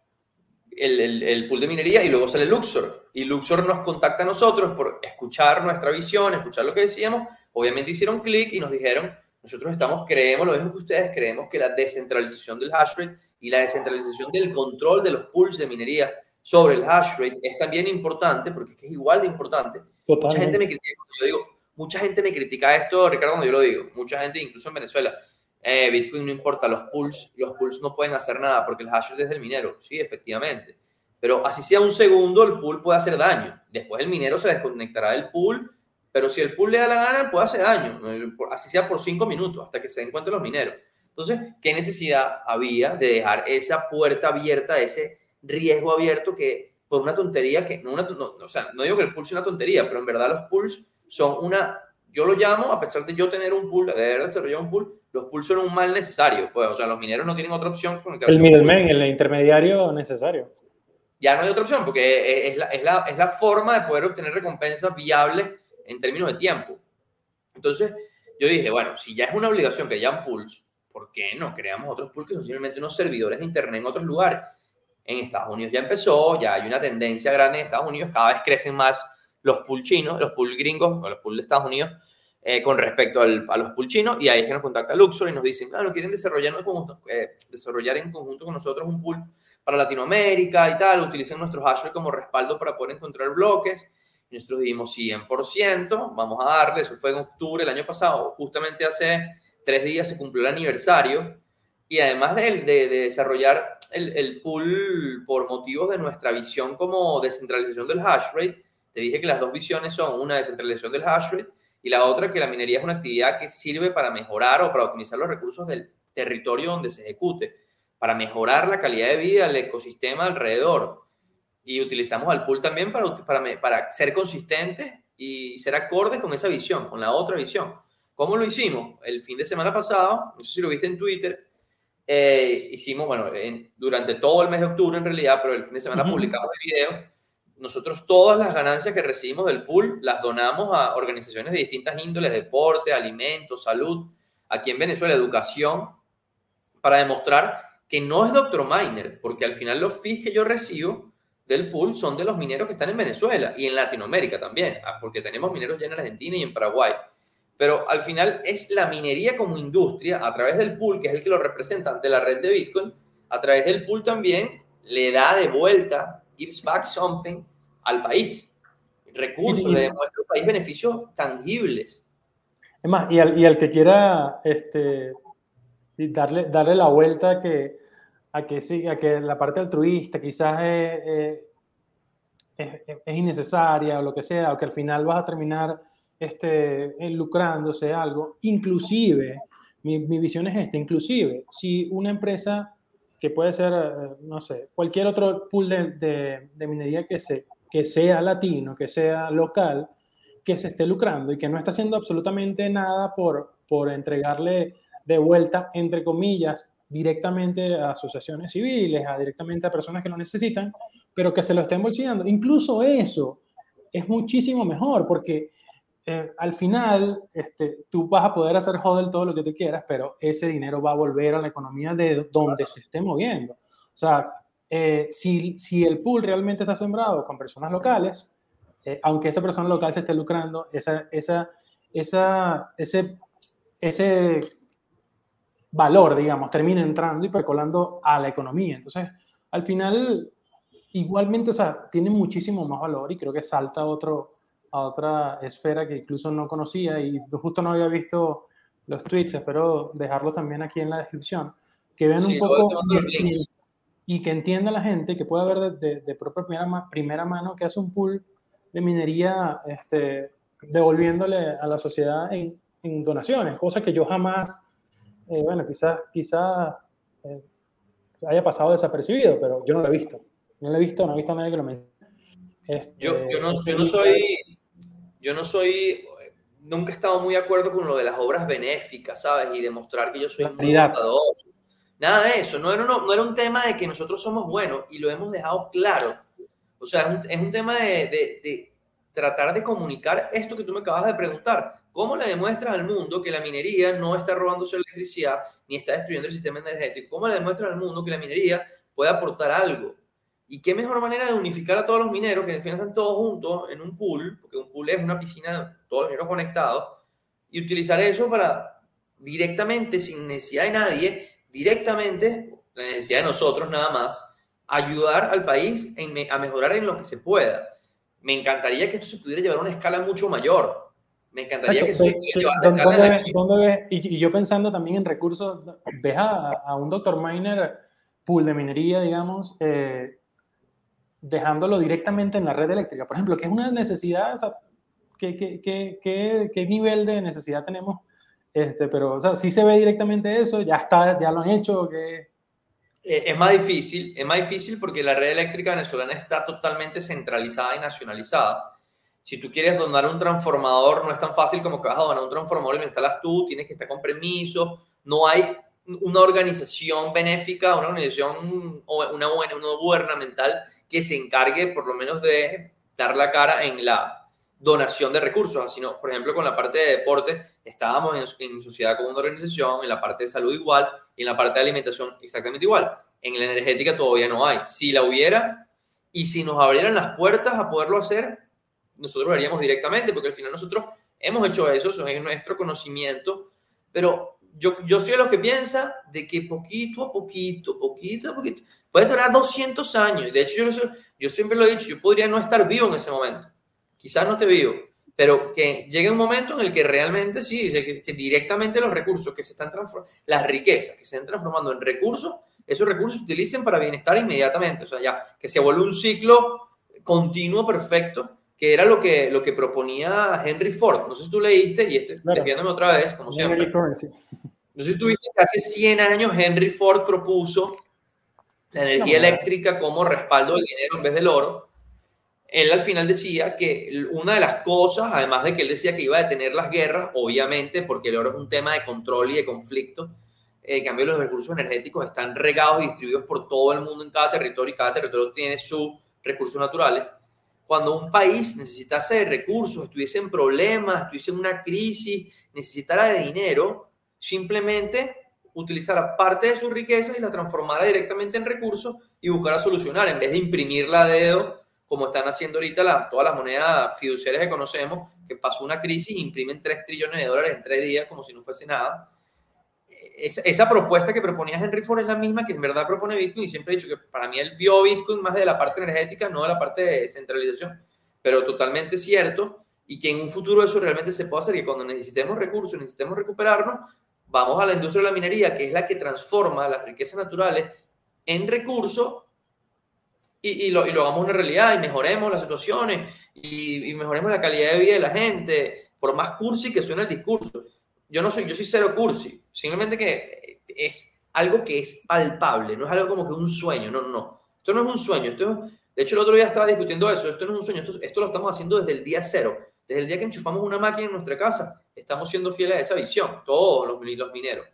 el, el, pool de minería y luego sale Luxor. Y Luxor nos contacta a nosotros por escuchar nuestra visión, escuchar lo que decíamos. Obviamente hicieron clic y nos dijeron, nosotros estamos, creemos lo mismo que ustedes, creemos que la descentralización del hash rate y la descentralización del control de los pools de minería sobre el hash rate es también importante, porque es, igual de importante. Mucha gente me critica yo digo, mucha gente me critica esto, Ricardo, cuando yo lo digo. Mucha gente, incluso en Venezuela, eh, Bitcoin no importa, los pools, los pools no pueden hacer nada porque el hash es del minero. Sí, efectivamente. Pero así sea un segundo, el pool puede hacer daño. Después el minero se desconectará del pool, pero si el pool le da la gana, puede hacer daño. Así sea por cinco minutos, hasta que se den cuenta los mineros. Entonces, ¿qué necesidad había de dejar esa puerta abierta, ese riesgo abierto que por una tontería que, no, una, o sea, no digo que el pool sea una tontería, pero en verdad los pools son una, yo lo llamo, a pesar de yo tener un pool, de haber desarrollado un pool, los pools son un mal necesario, pues, o sea, los mineros no tienen otra opción. Con el middleman, el intermediario necesario. Ya no hay otra opción, porque es la, es, la, es la forma de poder obtener recompensas viables en términos de tiempo. Entonces, yo dije, bueno, si ya es una obligación que hayan pools, ¿por qué no creamos otros pools que son simplemente unos servidores de Internet en otros lugares? En Estados Unidos ya empezó, ya hay una tendencia grande en Estados Unidos, cada vez crecen más los pool chinos, los pool gringos, o los pool de Estados Unidos, eh, con respecto a los pool chinos, y ahí es que nos contacta Luxor y nos dicen, claro, quieren desarrollar, eh, desarrollar en conjunto con nosotros un pool para Latinoamérica y tal, utilicen nuestros hash como respaldo para poder encontrar bloques. Y nosotros dijimos 100%, vamos a darle, eso fue en octubre del año pasado, justamente hace tres días se cumplió el aniversario, y además de, de, de desarrollar el, el, pool por motivos de nuestra visión como descentralización del hash rate, te dije que las dos visiones son una descentralización del hash rate y la otra que la minería es una actividad que sirve para mejorar o para optimizar los recursos del territorio donde se ejecute, para mejorar la calidad de vida del ecosistema alrededor. Y utilizamos al pool también para, para, para ser consistentes y ser acordes con esa visión, con la otra visión. ¿Cómo lo hicimos? El fin de semana pasado, no sé si lo viste en Twitter, eh, hicimos, bueno, durante todo el mes de octubre en realidad, pero el fin de semana publicamos el video nosotros todas las ganancias que recibimos del pool las donamos a organizaciones de distintas índoles, deporte, alimentos, salud, aquí en Venezuela, educación, para demostrar que no es Doctor Miner, porque al final los fees que yo recibo del pool son de los mineros que están en Venezuela y en Latinoamérica también, ah, porque tenemos mineros ya en Argentina y en Paraguay. Pero al final es la minería como industria a través del pool, que es el que lo representa ante la red de Bitcoin, a través del pool también le da de vuelta gives back something al país. Recursos, le demuestra al país beneficios tangibles. Es más, y al, y al que quiera este, darle, darle la vuelta a que, a que, sí, a que la parte altruista quizás es, es, es, innecesaria o lo que sea, o que al final vas a terminar este, lucrándose algo, inclusive, mi, mi visión es esta, inclusive, si una empresa que puede ser, eh, no sé, cualquier otro pool de, de, minería que, se, que sea latino, que sea local, que se esté lucrando y que no está haciendo absolutamente nada por, por entregarle de vuelta, entre comillas, directamente a asociaciones civiles, a directamente a personas que lo necesitan, pero que se lo estén bolsillando. Incluso eso es muchísimo mejor porque eh, al final, este, tú vas a poder hacer hodl todo lo que tú quieras, pero ese dinero va a volver a la economía de donde se esté moviendo. O sea, eh, si, si, el pool realmente está sembrado con personas locales, eh, aunque esa persona local se esté lucrando, esa, esa, esa, ese, ese valor, digamos, termina entrando y percolando a la economía. Entonces, al final, igualmente, o sea, tiene muchísimo más valor y creo que salta otro, a otra esfera que incluso no conocía y justo no había visto los tweets, espero dejarlos también aquí en la descripción, que vean un poco y, que entienda la gente que pueda ver de, de, propia primera, primera, mano que hace un pool de minería este, devolviéndole a la sociedad en, en donaciones, cosa que yo jamás, eh, bueno, quizás quizás eh, haya pasado desapercibido, pero yo no lo he visto. No lo he visto, no he visto a nadie que lo mencione. Este, yo, yo, no, yo no soy yo no soy, nunca he estado muy de acuerdo con lo de las obras benéficas, ¿sabes? Y demostrar que yo soy muy bondadoso. Nada de eso, no era, no era un tema de que nosotros somos buenos y lo hemos dejado claro. O sea, es un, es un tema de, de, de, tratar de comunicar esto que tú me acabas de preguntar. ¿Cómo le demuestras al mundo que la minería no está robándose electricidad ni está destruyendo el sistema energético? ¿Cómo le demuestras al mundo que la minería puede aportar algo? Y qué mejor manera de unificar a todos los mineros, que al final están todos juntos en un pool, porque un pool es una piscina de todos los mineros conectados, y utilizar eso para directamente, sin necesidad de nadie, directamente, la necesidad de nosotros nada más, ayudar al país en, a mejorar en lo que se pueda. Me encantaría que esto se pudiera llevar a una escala mucho mayor. Me encantaría que se pudiera llevar a una escala ¿dónde, ¿dónde y, y, yo pensando también en recursos, ves a, a un doctor miner pool de minería, digamos, eh, dejándolo directamente en la red eléctrica. Por ejemplo, ¿qué es una necesidad? O sea, ¿qué, qué, qué, qué, nivel de necesidad tenemos? Este, pero, o sea, si se ve directamente eso, ya está, ya lo han hecho, que eh, es más difícil, es más difícil porque la red eléctrica venezolana está totalmente centralizada y nacionalizada. Si tú quieres donar un transformador, no es tan fácil como que vas a donar un transformador y lo instalas tú, tienes que estar con permiso, no hay una organización benéfica, una organización o una, una gubernamental que se encargue por lo menos de dar la cara en la donación de recursos, sino, por ejemplo, con la parte de deporte, estábamos en, sociedad con una organización, en la parte de salud igual, y en la parte de alimentación exactamente igual. En la energética todavía no hay. Si la hubiera y si nos abrieran las puertas a poderlo hacer, nosotros lo haríamos directamente, porque al final nosotros hemos hecho eso, eso es nuestro conocimiento, pero yo, yo soy de los que piensa de que poquito a poquito, poquito a poquito, puede durar 200 años. De hecho, yo, yo siempre lo he dicho, yo podría no estar vivo en ese momento. Quizás no esté vivo, pero que llegue un momento en el que realmente sí, que, directamente los recursos que se están transformando, las riquezas que se están transformando en recursos, esos recursos se utilicen para bienestar inmediatamente. O sea, ya que se vuelve un ciclo continuo perfecto, que era lo que, lo que proponía Henry Ford. No sé si tú leíste, y este, desviándome otra vez, como siempre. No sé si tuviste que hace 100 años Henry Ford propuso la energía eléctrica como respaldo del dinero en vez del oro. Él al final decía que una de las cosas, además de que él decía que iba a detener las guerras, obviamente, porque el oro es un tema de control y de conflicto, en cambio los recursos energéticos están regados y distribuidos por todo el mundo en cada territorio y cada territorio tiene sus recursos naturales. Cuando un país necesitase de recursos, estuviese en problemas, estuviese en una crisis, necesitara de dinero, simplemente utilizara parte de sus riquezas y la transformara directamente en recursos y buscara solucionar, en vez de imprimirla a dedo, como están haciendo ahorita todas las monedas fiduciarias que conocemos, que pasó una crisis, imprimen 3 trillones de dólares en 3 días como si no fuese nada. Esa, propuesta que proponía Henry Ford es la misma que en verdad propone Bitcoin y siempre he dicho que para mí él vio Bitcoin más de la parte energética, no de la parte de centralización, pero totalmente cierto y que en un futuro eso realmente se puede hacer, que cuando necesitemos recursos, necesitemos recuperarnos, vamos a la industria de la minería, que es la que transforma las riquezas naturales en recursos y, lo, y lo hagamos una realidad y mejoremos las situaciones y, y mejoremos la calidad de vida de la gente, por más cursi que suene el discurso yo no soy, yo soy cero cursi, simplemente que es algo que es palpable, no es algo como que un sueño, no, no, no. Esto no es un sueño, esto de hecho el otro día estaba discutiendo eso, esto no es un sueño, esto, esto lo estamos haciendo desde el día cero, desde el día que enchufamos una máquina en nuestra casa, estamos siendo fieles a esa visión, todos los, los mineros.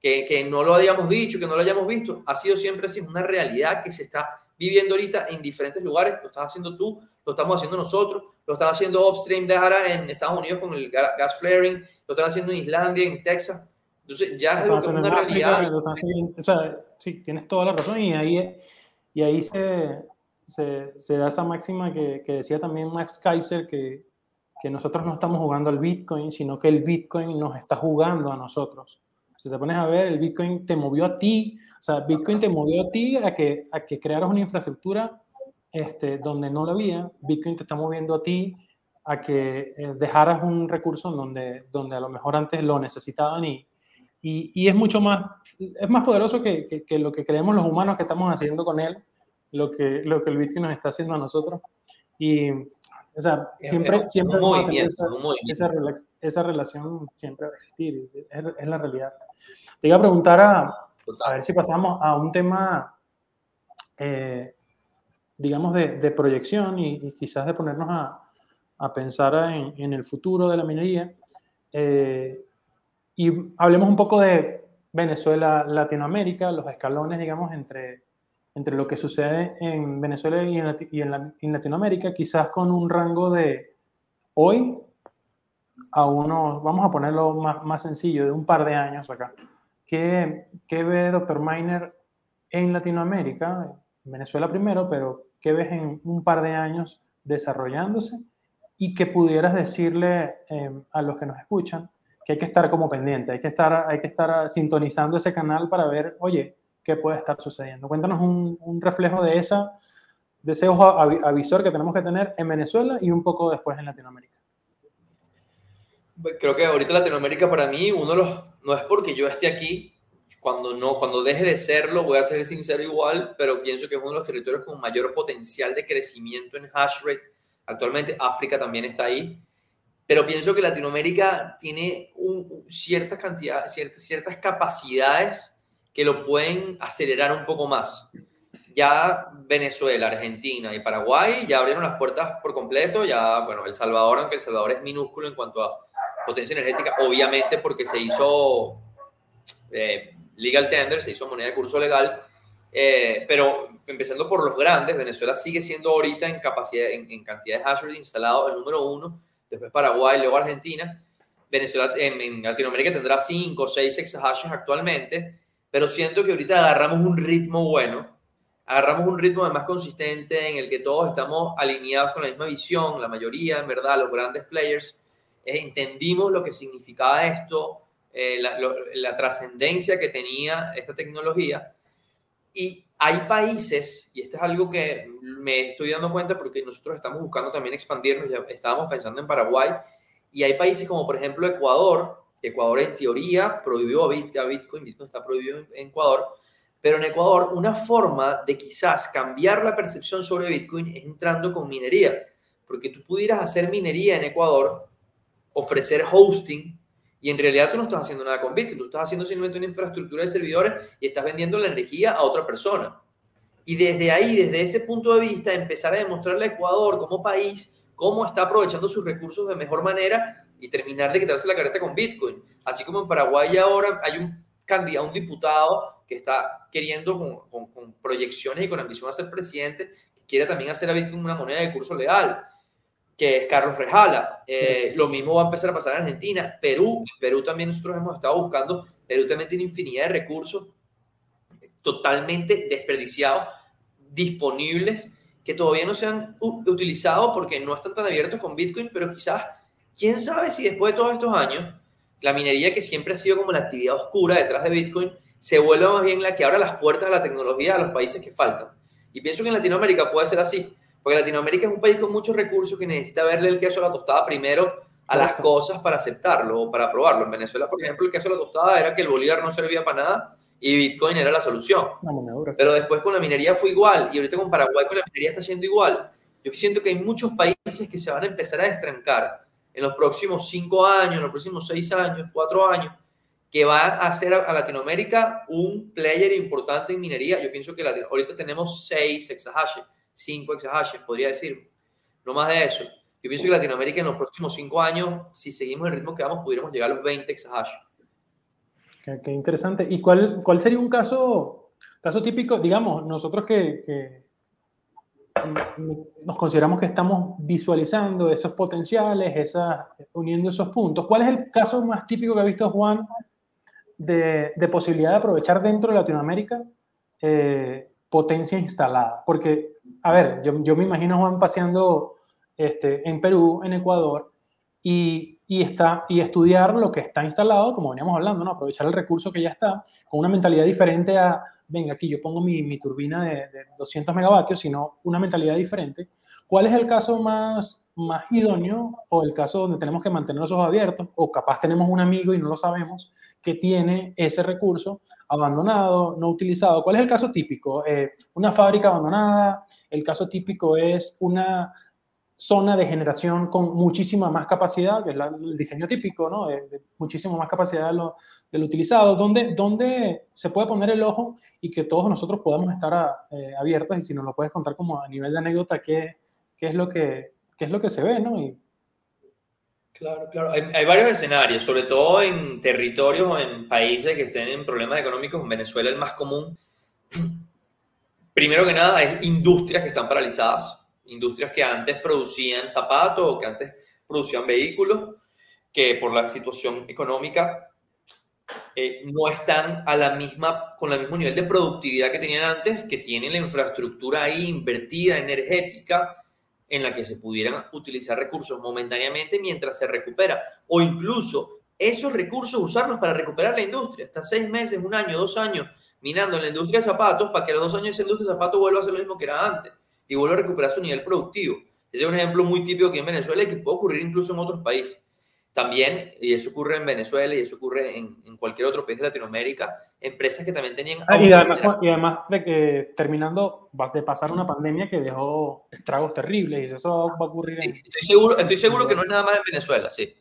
Que, que, no lo hayamos dicho, que no lo hayamos visto, ha sido siempre así, una realidad que se está viviendo ahorita en diferentes lugares, lo estás haciendo tú, lo estamos haciendo nosotros, lo están haciendo Upstream Data en Estados Unidos con el gas flaring, lo están haciendo en Islandia, en Texas. Entonces ya es una realidad. o sea, sí, tienes toda la razón y ahí, y ahí se, se, se da esa máxima que, que, decía también Max Kaiser, que, que nosotros no estamos jugando al Bitcoin, sino que el Bitcoin nos está jugando a nosotros. Si te pones a ver, el Bitcoin te movió a ti, sea, Bitcoin te movió a ti a que, a que crearas una infraestructura este, donde no lo había, Bitcoin te está moviendo a ti a que eh, dejaras un recurso donde, donde a lo mejor antes lo necesitaban y, y, es mucho más, es más poderoso que, que, lo que creemos los humanos que estamos haciendo con él, lo que, lo que el Bitcoin nos está haciendo a nosotros. Y, o sea, siempre, siempre esa, esa, esa, relación siempre va a existir, es, es, la realidad. Te iba a preguntar a, a ver si pasamos a un tema eh, digamos, de, proyección y, quizás de ponernos a, pensar en, el futuro de la minería. Eh, y hablemos un poco de Venezuela, Latinoamérica, los escalones, digamos, entre, entre lo que sucede en Venezuela y en, Latinoamérica, quizás con un rango de hoy a unos, vamos a ponerlo más, más sencillo, de un par de años acá. ¿Qué, ve Dr. Miner en Latinoamérica? Venezuela primero, pero ¿qué ves en un par de años desarrollándose? Y que pudieras decirle em, a los que nos escuchan que hay que estar como pendiente, hay que estar, hay que estar sintonizando ese canal para ver, oye, qué puede estar sucediendo. Cuéntanos un, un reflejo de, esa, de ese ojo avisor que tenemos que tener en Venezuela y un poco después en Latinoamérica. Creo que ahorita Latinoamérica para mí, uno de los, no es porque yo esté aquí, cuando no, cuando deje de serlo, voy a ser sincero igual, pero pienso que es uno de los territorios con mayor potencial de crecimiento en hash rate. Actualmente África también está ahí, pero pienso que Latinoamérica tiene un, ciertas cantidades, ciertas, ciertas capacidades que lo pueden acelerar un poco más. Ya Venezuela, Argentina y Paraguay ya abrieron las puertas por completo, ya, bueno, El Salvador, aunque El Salvador es minúsculo en cuanto a potencia energética, obviamente porque se hizo eh, legal tender, se hizo moneda de curso legal, eh, pero empezando por los grandes, Venezuela sigue siendo ahorita en capacidad, en, cantidad de hash rate instalado el número uno, después Paraguay, luego Argentina. Venezuela en, Latinoamérica tendrá 5 o 6 exahashes actualmente, pero siento que ahorita agarramos un ritmo bueno agarramos un ritmo más consistente en el que todos estamos alineados con la misma visión, la mayoría, en verdad, los grandes players, entendimos lo que significaba esto, eh, la, la trascendencia que tenía esta tecnología. Y hay países, y esto es algo que me estoy dando cuenta porque nosotros estamos buscando también expandirnos, ya estábamos pensando en Paraguay, y hay países como por ejemplo Ecuador, Ecuador en teoría prohibió a Bitcoin, Bitcoin está prohibido en Ecuador, pero en Ecuador una forma de quizás cambiar la percepción sobre Bitcoin es entrando con minería, porque tú pudieras hacer minería en Ecuador, ofrecer hosting, y en realidad tú no estás haciendo nada con Bitcoin, tú estás haciendo simplemente una infraestructura de servidores y estás vendiendo la energía a otra persona. Y desde ahí, desde ese punto de vista, empezar a demostrarle a Ecuador como país cómo está aprovechando sus recursos de mejor manera y terminar de quitarse la careta con Bitcoin. Así como en Paraguay ahora hay un candidato, un diputado que está queriendo con, proyecciones y con ambición a ser presidente, que quiere también hacer a Bitcoin una moneda de curso legal, que es Carlos Rejala. Eh, lo mismo va a empezar a pasar en Argentina. Perú, Perú también nosotros hemos estado buscando, Perú también tiene infinidad de recursos totalmente desperdiciados, disponibles, que todavía no se han utilizado porque no están tan abiertos con Bitcoin, pero quizás, quién sabe si después de todos estos años, la minería que siempre ha sido como la actividad oscura detrás de Bitcoin, se vuelva más bien la que abra las puertas a la tecnología a los países que faltan. Y pienso que en Latinoamérica puede ser así, porque Latinoamérica es un país con muchos recursos que necesita verle el queso a la tostada primero a las cosas para aceptarlo o para probarlo. En Venezuela, por ejemplo, el queso a la tostada era que el bolívar no servía para nada y Bitcoin era la solución. Pero después con la minería fue igual y ahorita con Paraguay con la minería está siendo igual. Yo siento que hay muchos países que se van a empezar a destrancar en los próximos cinco años, en los próximos seis años, cuatro años, que va a hacer a Latinoamérica un player importante en minería. Yo pienso que ahorita tenemos seis exahashes, cinco exahashes, podría decir, no más de eso. Yo pienso que Latinoamérica en los próximos cinco años, si seguimos el ritmo que vamos, pudiéramos llegar a los 20 exahashes. Qué, interesante. ¿Y cuál, cuál sería un caso, caso típico? Digamos, nosotros que, nos consideramos que estamos visualizando esos potenciales, esas, uniendo esos puntos. ¿Cuál es el caso más típico que ha visto Juan de, de posibilidad de aprovechar dentro de Latinoamérica eh, potencia instalada? Porque, a ver, yo, yo, me imagino a Juan paseando este, en Perú, en Ecuador, y y, está, y estudiar lo que está instalado, como veníamos hablando, ¿no? aprovechar el recurso que ya está, con una mentalidad diferente a, venga, aquí yo pongo mi, mi turbina de, 200 megavatios, sino una mentalidad diferente. ¿Cuál es el caso más, más idóneo o el caso donde tenemos que mantener los ojos abiertos o capaz tenemos un amigo y no lo sabemos que tiene ese recurso abandonado, no utilizado? ¿Cuál es el caso típico? Eh, una fábrica abandonada, el caso típico es una zona de generación con muchísima más capacidad, que es el diseño típico, ¿no? De, más capacidad de lo, utilizado, donde, donde se puede poner el ojo y que todos nosotros podamos estar eh, abiertos y si nos lo puedes contar como a nivel de anécdota, qué, qué es, lo que, qué es lo que se ve, ¿no? Claro, claro. Hay, hay, varios escenarios, sobre todo en territorios o en países que estén en problemas económicos. En Venezuela el más común, primero que nada, es industrias que están paralizadas industrias que antes producían zapatos o que antes producían vehículos, que por la situación económica eh, no están a la misma, con el mismo nivel de productividad que tenían antes, que tienen la infraestructura ahí invertida, energética, en la que se pudieran utilizar recursos momentáneamente mientras se recupera, o incluso esos recursos usarlos para recuperar la industria, hasta seis meses, un año, dos años, minando en la industria de zapatos, para que los dos años esa industria de zapatos vuelva a ser lo mismo que era antes y vuelve a recuperar su nivel productivo. Ese es un ejemplo muy típico aquí en Venezuela y que puede ocurrir incluso en otros países. También, y eso ocurre en Venezuela y eso ocurre en, en cualquier otro país de Latinoamérica, empresas que también tenían... Ah, y, además, y, además, de que terminando de pasar una pandemia que dejó estragos terribles y eso va a ocurrir en... estoy, seguro, estoy seguro que no es nada más en Venezuela, sí.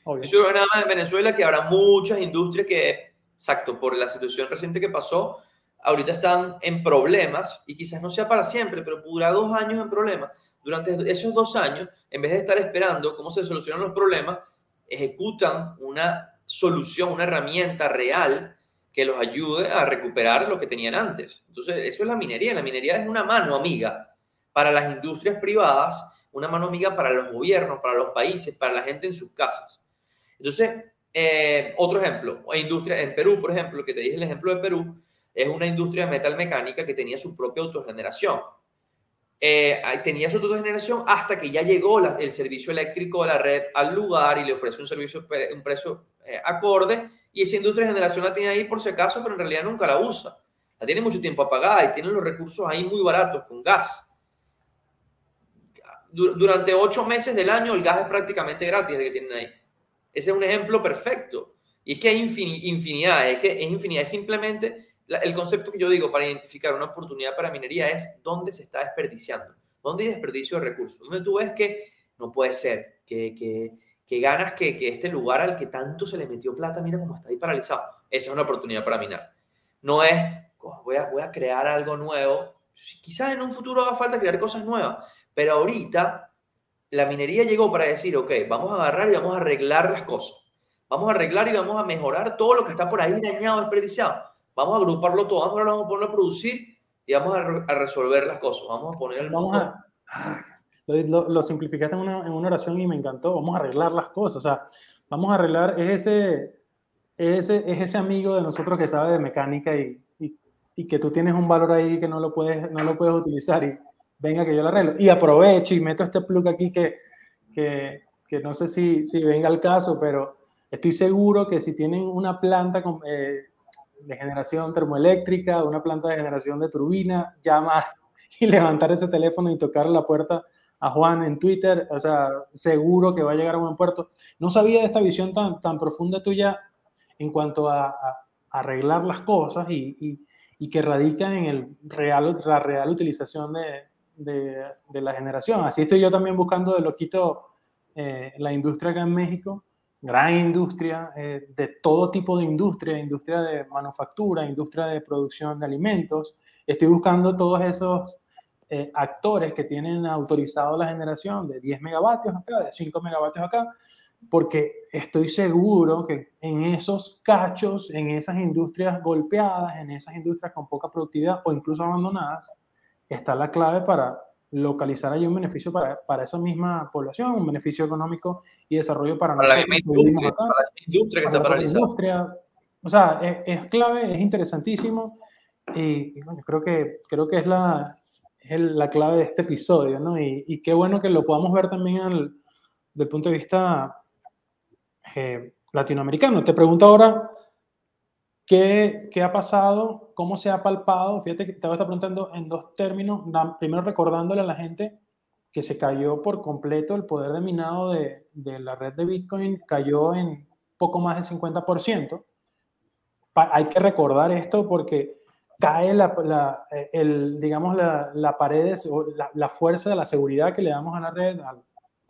Estoy seguro que no es nada más en Venezuela, que habrá muchas industrias que, exacto, por la situación reciente que pasó, ahorita están en problemas y quizás no sea para siempre, pero dura dos años en problemas. Durante esos dos años, en vez de estar esperando cómo se solucionan los problemas, ejecutan una solución, una herramienta real que los ayude a recuperar lo que tenían antes. Entonces, eso es la minería. La minería es una mano amiga para las industrias privadas, una mano amiga para los gobiernos, para los países, para la gente en sus casas. Entonces, eh, otro ejemplo, industria en Perú, por ejemplo, que te dije el ejemplo de Perú, es una industria de metal mecánica que tenía su propia autogeneración. Eh, tenía su autogeneración hasta que ya llegó el servicio eléctrico de la red al lugar y le ofrece un servicio, un precio eh, acorde y esa industria de generación la tiene ahí por si acaso, pero en realidad nunca la usa. La tiene mucho tiempo apagada y tiene los recursos ahí muy baratos con gas. Durante ocho meses del año el gas es prácticamente gratis el que tienen ahí. Ese es un ejemplo perfecto. Y es que hay infinidad, es que es infinidad. Es simplemente el concepto que yo digo para identificar una oportunidad para minería es dónde se está desperdiciando, dónde hay desperdicio de recursos, donde tú ves que no puede ser, que, ganas que, este lugar al que tanto se le metió plata, mira cómo está ahí paralizado. Esa es una oportunidad para minar. No es, voy, a, voy a crear algo nuevo. Quizás en un futuro haga falta crear cosas nuevas, pero ahorita la minería llegó para decir, ok, vamos a agarrar y vamos a arreglar las cosas. Vamos a arreglar y vamos a mejorar todo lo que está por ahí dañado, desperdiciado. Vamos a agruparlo todo, vamos a, vamos a ponerlo a producir y vamos a, a, resolver las cosas. Vamos a poner el vamos a, lo, lo, simplificaste en una, en una, oración y me encantó. Vamos a arreglar las cosas. O sea, vamos a arreglar, es ese, ese, es ese amigo de nosotros que sabe de mecánica y, y, y, que tú tienes un valor ahí que no lo puedes, no lo puedes utilizar y venga que yo lo arreglo. Y aprovecho y meto este plug aquí que, que, que no sé si, si venga al caso, pero estoy seguro que si tienen una planta con, eh, de generación termoeléctrica, una planta de generación de turbina, llamar y levantar ese teléfono y tocar la puerta a Juan en Twitter, o sea, seguro que va a llegar a buen puerto. No sabía de esta visión tan, tan profunda tuya en cuanto a, arreglar las cosas y, y, que radica en el real, la real utilización de, de, de, la generación. Así estoy yo también buscando de loquito eh, la industria acá en México gran industria, eh, de todo tipo de industria, industria de manufactura, industria de producción de alimentos. Estoy buscando todos esos eh, actores que tienen autorizado la generación de 10 megavatios acá, de 5 megavatios acá, porque estoy seguro que en esos cachos, en esas industrias golpeadas, en esas industrias con poca productividad o incluso abandonadas, está la clave para localizar ahí un beneficio para, para esa misma población, un beneficio económico y desarrollo para, para nosotros. La industria, acá, para la industria que está paralizada. Industria. O sea, es, es, clave, es interesantísimo y, y, bueno, creo que, creo que es, la, es la clave de este episodio, ¿no? Y, y, qué bueno que lo podamos ver también al, desde el punto de vista eh, latinoamericano. Te pregunto ahora, ¿Qué, ¿Qué, ha pasado? ¿Cómo se ha palpado? Fíjate que te voy a estar preguntando en dos términos. Primero recordándole a la gente que se cayó por completo el poder de minado de, de la red de Bitcoin, cayó en poco más del 50%. Pa hay que recordar esto porque cae la, la el, digamos, la, la pared, la, la, fuerza de la seguridad que le damos a la red, al,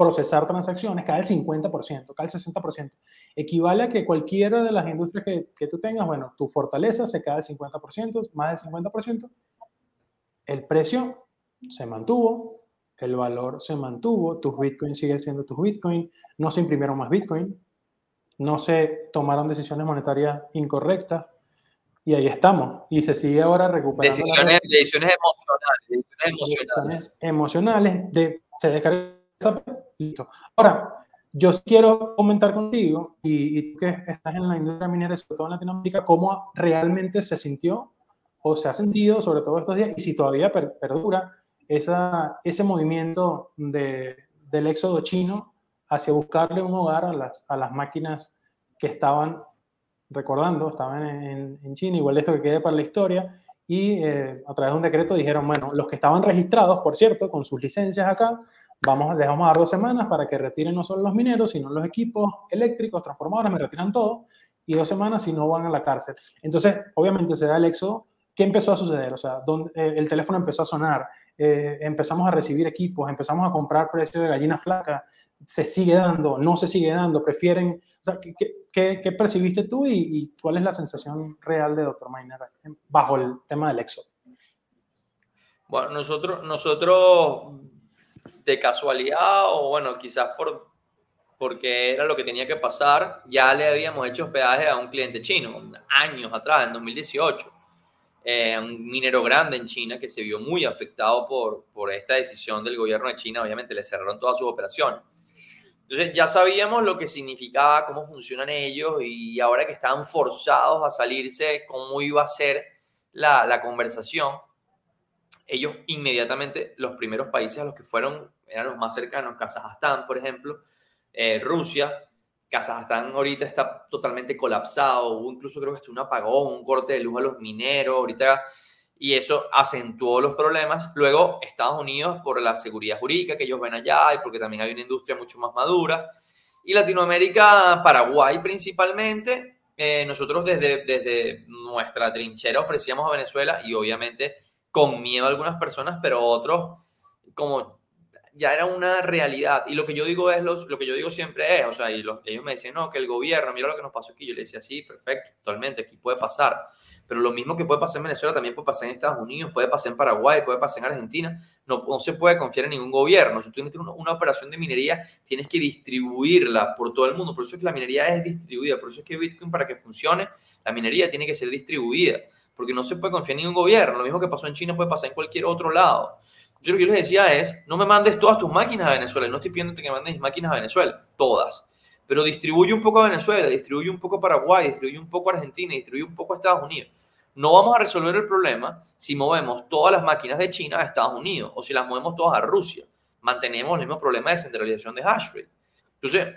procesar transacciones cae el 50%, cae el 60%. Equivale a que cualquiera de las industrias que, que tú tengas, bueno, tu fortaleza se cae el 50%, más del 50%, el precio se mantuvo, el valor se mantuvo, tus bitcoins siguen siendo tus bitcoins, no se imprimieron más bitcoin, no se tomaron decisiones monetarias incorrectas y ahí estamos. Y se sigue ahora recuperando. Decisiones, decisiones emocionales. Decisiones emocionales. emocionales de, se descarga Listo. Ahora, yo quiero comentar contigo, y, y, tú que estás en la industria minera, sobre todo en Latinoamérica, cómo realmente se sintió o se ha sentido, sobre todo estos días, y si todavía per, perdura esa, ese movimiento de, del éxodo chino hacia buscarle un hogar a las, a las máquinas que estaban recordando, estaban en, en China, igual esto que quede para la historia, y eh, a través de un decreto dijeron, bueno, los que estaban registrados, por cierto, con sus licencias acá, vamos, les dar dos semanas para que retiren no solo los mineros, sino los equipos eléctricos, transformadores, me retiran todo, y dos semanas si no van a la cárcel. Entonces, obviamente se da el éxodo. ¿Qué empezó a suceder? O sea, donde, eh, el teléfono empezó a sonar, eh, empezamos a recibir equipos, empezamos a comprar precio de gallina flaca, se sigue dando, no se sigue dando, prefieren, o sea, ¿qué, qué, qué percibiste tú y, y, cuál es la sensación real de Dr. Miner bajo el tema del éxodo? Bueno, nosotros, nosotros de casualidad o bueno, quizás por, porque era lo que tenía que pasar, ya le habíamos hecho hospedaje a un cliente chino, años atrás, en 2018. Eh, un minero grande en China que se vio muy afectado por, por esta decisión del gobierno de China, obviamente le cerraron todas sus operaciones. Entonces ya sabíamos lo que significaba, cómo funcionan ellos y ahora que estaban forzados a salirse, cómo iba a ser la, la conversación, ellos inmediatamente, los primeros países a los que fueron eran los más cercanos, Kazajstán, por ejemplo, eh, Rusia. Kazajstán ahorita está totalmente colapsado, hubo incluso creo que está un apagón, un corte de luz a los mineros, ahorita, y eso acentuó los problemas. Luego Estados Unidos por la seguridad jurídica que ellos ven allá y porque también hay una industria mucho más madura. Y Latinoamérica, Paraguay principalmente, eh, nosotros desde, desde nuestra trinchera ofrecíamos a Venezuela y obviamente con miedo a algunas personas, pero otros como ya era una realidad. Y lo que yo digo es, los, lo que yo digo siempre es, o sea, y los, ellos me decían, no, que el gobierno, mira lo que nos pasó aquí. Yo le decía, sí, perfecto, totalmente, aquí puede pasar. Pero lo mismo que puede pasar en Venezuela también puede pasar en Estados Unidos, puede pasar en Paraguay, puede pasar en Argentina. No, no se puede confiar en ningún gobierno. Si tú tienes una, una, operación de minería, tienes que distribuirla por todo el mundo. Por eso es que la minería es distribuida. Por eso es que Bitcoin, para que funcione, la minería tiene que ser distribuida. Porque no se puede confiar en ningún gobierno. Lo mismo que pasó en China puede pasar en cualquier otro lado. Yo lo que yo les decía es, no me mandes todas tus máquinas a Venezuela. No estoy pidiendo que mandes mis máquinas a Venezuela, todas. Pero distribuye un poco a Venezuela, distribuye un poco a Paraguay, distribuye un poco a Argentina, distribuye un poco a Estados Unidos. No vamos a resolver el problema si movemos todas las máquinas de China a Estados Unidos o si las movemos todas a Rusia. Mantenemos el mismo problema de centralización de hash rate. Entonces,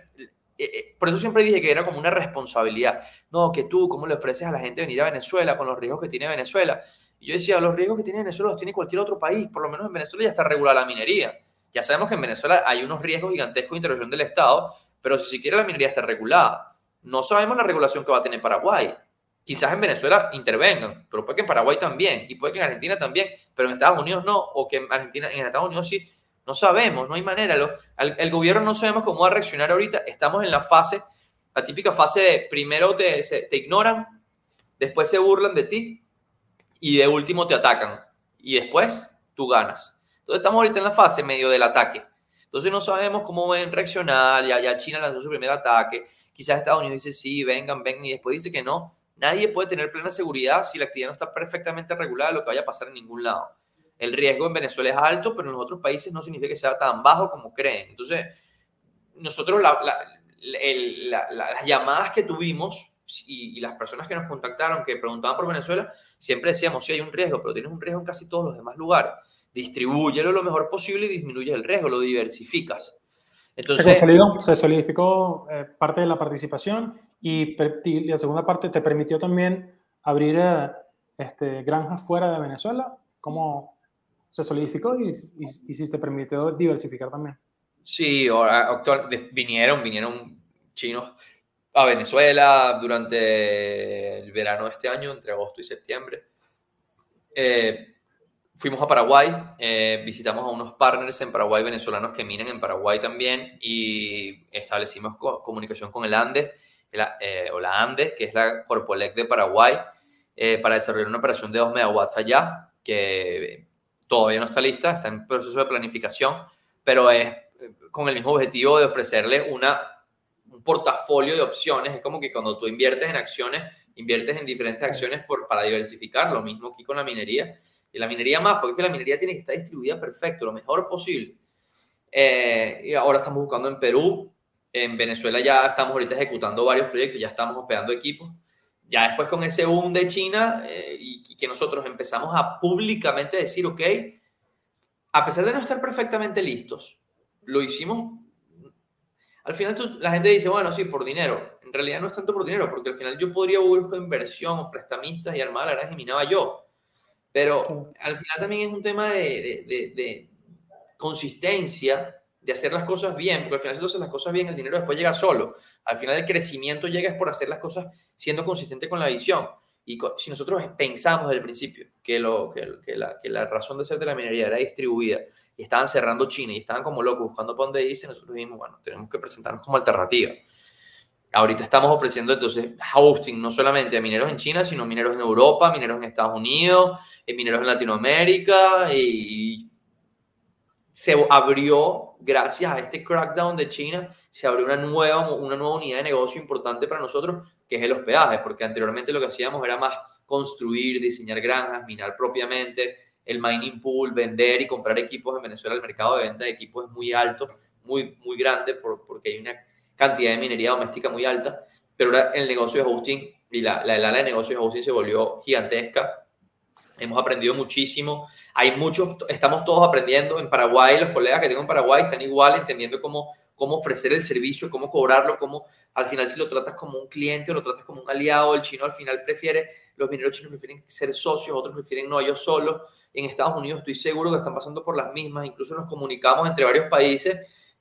eh, eh, por eso siempre dije que era como una responsabilidad. No, que tú, ¿cómo le ofreces a la gente venir a Venezuela con los riesgos que tiene Venezuela? Y yo decía, los riesgos que tiene Venezuela los tiene cualquier otro país, por lo menos en Venezuela ya está regulada la minería. Ya sabemos que en Venezuela hay unos riesgos gigantescos de intervención del Estado, pero si siquiera la minería está regulada. No sabemos la regulación que va a tener Paraguay. Quizás en Venezuela intervengan, pero puede que en Paraguay también, y puede que en Argentina también, pero en Estados Unidos no, o que en Argentina, en Estados Unidos sí. No sabemos, no hay manera. el, el, gobierno no sabemos cómo va a reaccionar ahorita. Estamos en la fase, la típica fase de primero te, ignoran, después se burlan de ti, y de último te atacan y después tú ganas. Entonces estamos ahorita en la fase medio del ataque. Entonces no sabemos cómo van a reaccionar, ya China lanzó su primer ataque, quizás Estados Unidos dice sí, vengan, vengan y después dice que no. Nadie puede tener plena seguridad si la actividad no está perfectamente regulada lo que vaya a pasar en ningún lado. El riesgo en Venezuela es alto, pero en los otros países no significa que sea tan bajo como creen. Entonces, nosotros la, la, las llamadas que tuvimos y, las personas que nos contactaron, que preguntaban por Venezuela, siempre decíamos, sí hay un riesgo, pero tienes un riesgo en casi todos los demás lugares. Distribúyelo lo mejor posible y disminuye el riesgo, lo diversificas. Entonces, se, solidificó eh, parte de la participación y, la segunda parte te permitió también abrir eh, este, granjas fuera de Venezuela. ¿Cómo se solidificó y, y, si te permitió diversificar también? Sí, actual, vinieron, vinieron chinos a Venezuela durante el verano de este año, entre agosto y septiembre. Eh, fuimos a Paraguay, eh, visitamos a unos partners en Paraguay venezolanos que minan en Paraguay también y establecimos comunicación con el ANDE, eh, o la ANDE, que es la Corpolec de Paraguay, para desarrollar una operación de 2 megawatts allá, que todavía no está lista, está en proceso de planificación, pero es con el mismo objetivo de ofrecerle una un portafolio de opciones. Es como que cuando tú inviertes en acciones, inviertes en diferentes acciones por, para diversificar. Lo mismo aquí con la minería. Y la minería más, porque la minería tiene que estar distribuida perfecto, lo mejor posible. Eh, y ahora estamos buscando en Perú. En Venezuela ya estamos ahorita ejecutando varios proyectos, ya estamos hospedando equipos. Ya después con ese boom de China eh, y, que nosotros empezamos a públicamente decir, ok, a pesar de no estar perfectamente listos, lo hicimos al final la gente dice, bueno, sí, por dinero. En realidad no es tanto por dinero, porque al final yo podría buscar inversión o prestamistas y armar la granja y minaba yo. Pero al final también es un tema de, de, de, consistencia, de hacer las cosas bien, porque al final si tú haces las cosas bien, el dinero después llega solo. Al final el crecimiento llega es por hacer las cosas siendo consistente con la visión. Y si nosotros pensamos desde el principio que, lo, que, la, que, la, razón de ser de la minería era distribuida y estaban cerrando China y estaban como locos buscando para dónde irse, nosotros dijimos, bueno, tenemos que presentarnos como alternativa. Ahorita estamos ofreciendo entonces hosting no solamente a mineros en China, sino mineros en Europa, mineros en Estados Unidos, eh, mineros en Latinoamérica y se abrió, gracias a este crackdown de China, se abrió una nueva, una nueva unidad de negocio importante para nosotros, que es el hospedaje, porque anteriormente lo que hacíamos era más construir, diseñar granjas, minar propiamente, el mining pool, vender y comprar equipos en Venezuela. El mercado de venta de equipos es muy alto, muy, muy grande, porque hay una cantidad de minería doméstica muy alta, pero el negocio de hosting y la, la, la de negocio de hosting se volvió gigantesca Hemos aprendido muchísimo. Hay muchos, estamos todos aprendiendo. En Paraguay, los colegas que tengo en Paraguay están igual entendiendo cómo, cómo ofrecer el servicio, cómo cobrarlo, cómo al final si lo tratas como un cliente o lo tratas como un aliado. El chino al final prefiere, los mineros chinos prefieren ser socios, otros prefieren no ellos solos. En Estados Unidos estoy seguro que están pasando por las mismas. Incluso nos comunicamos entre varios países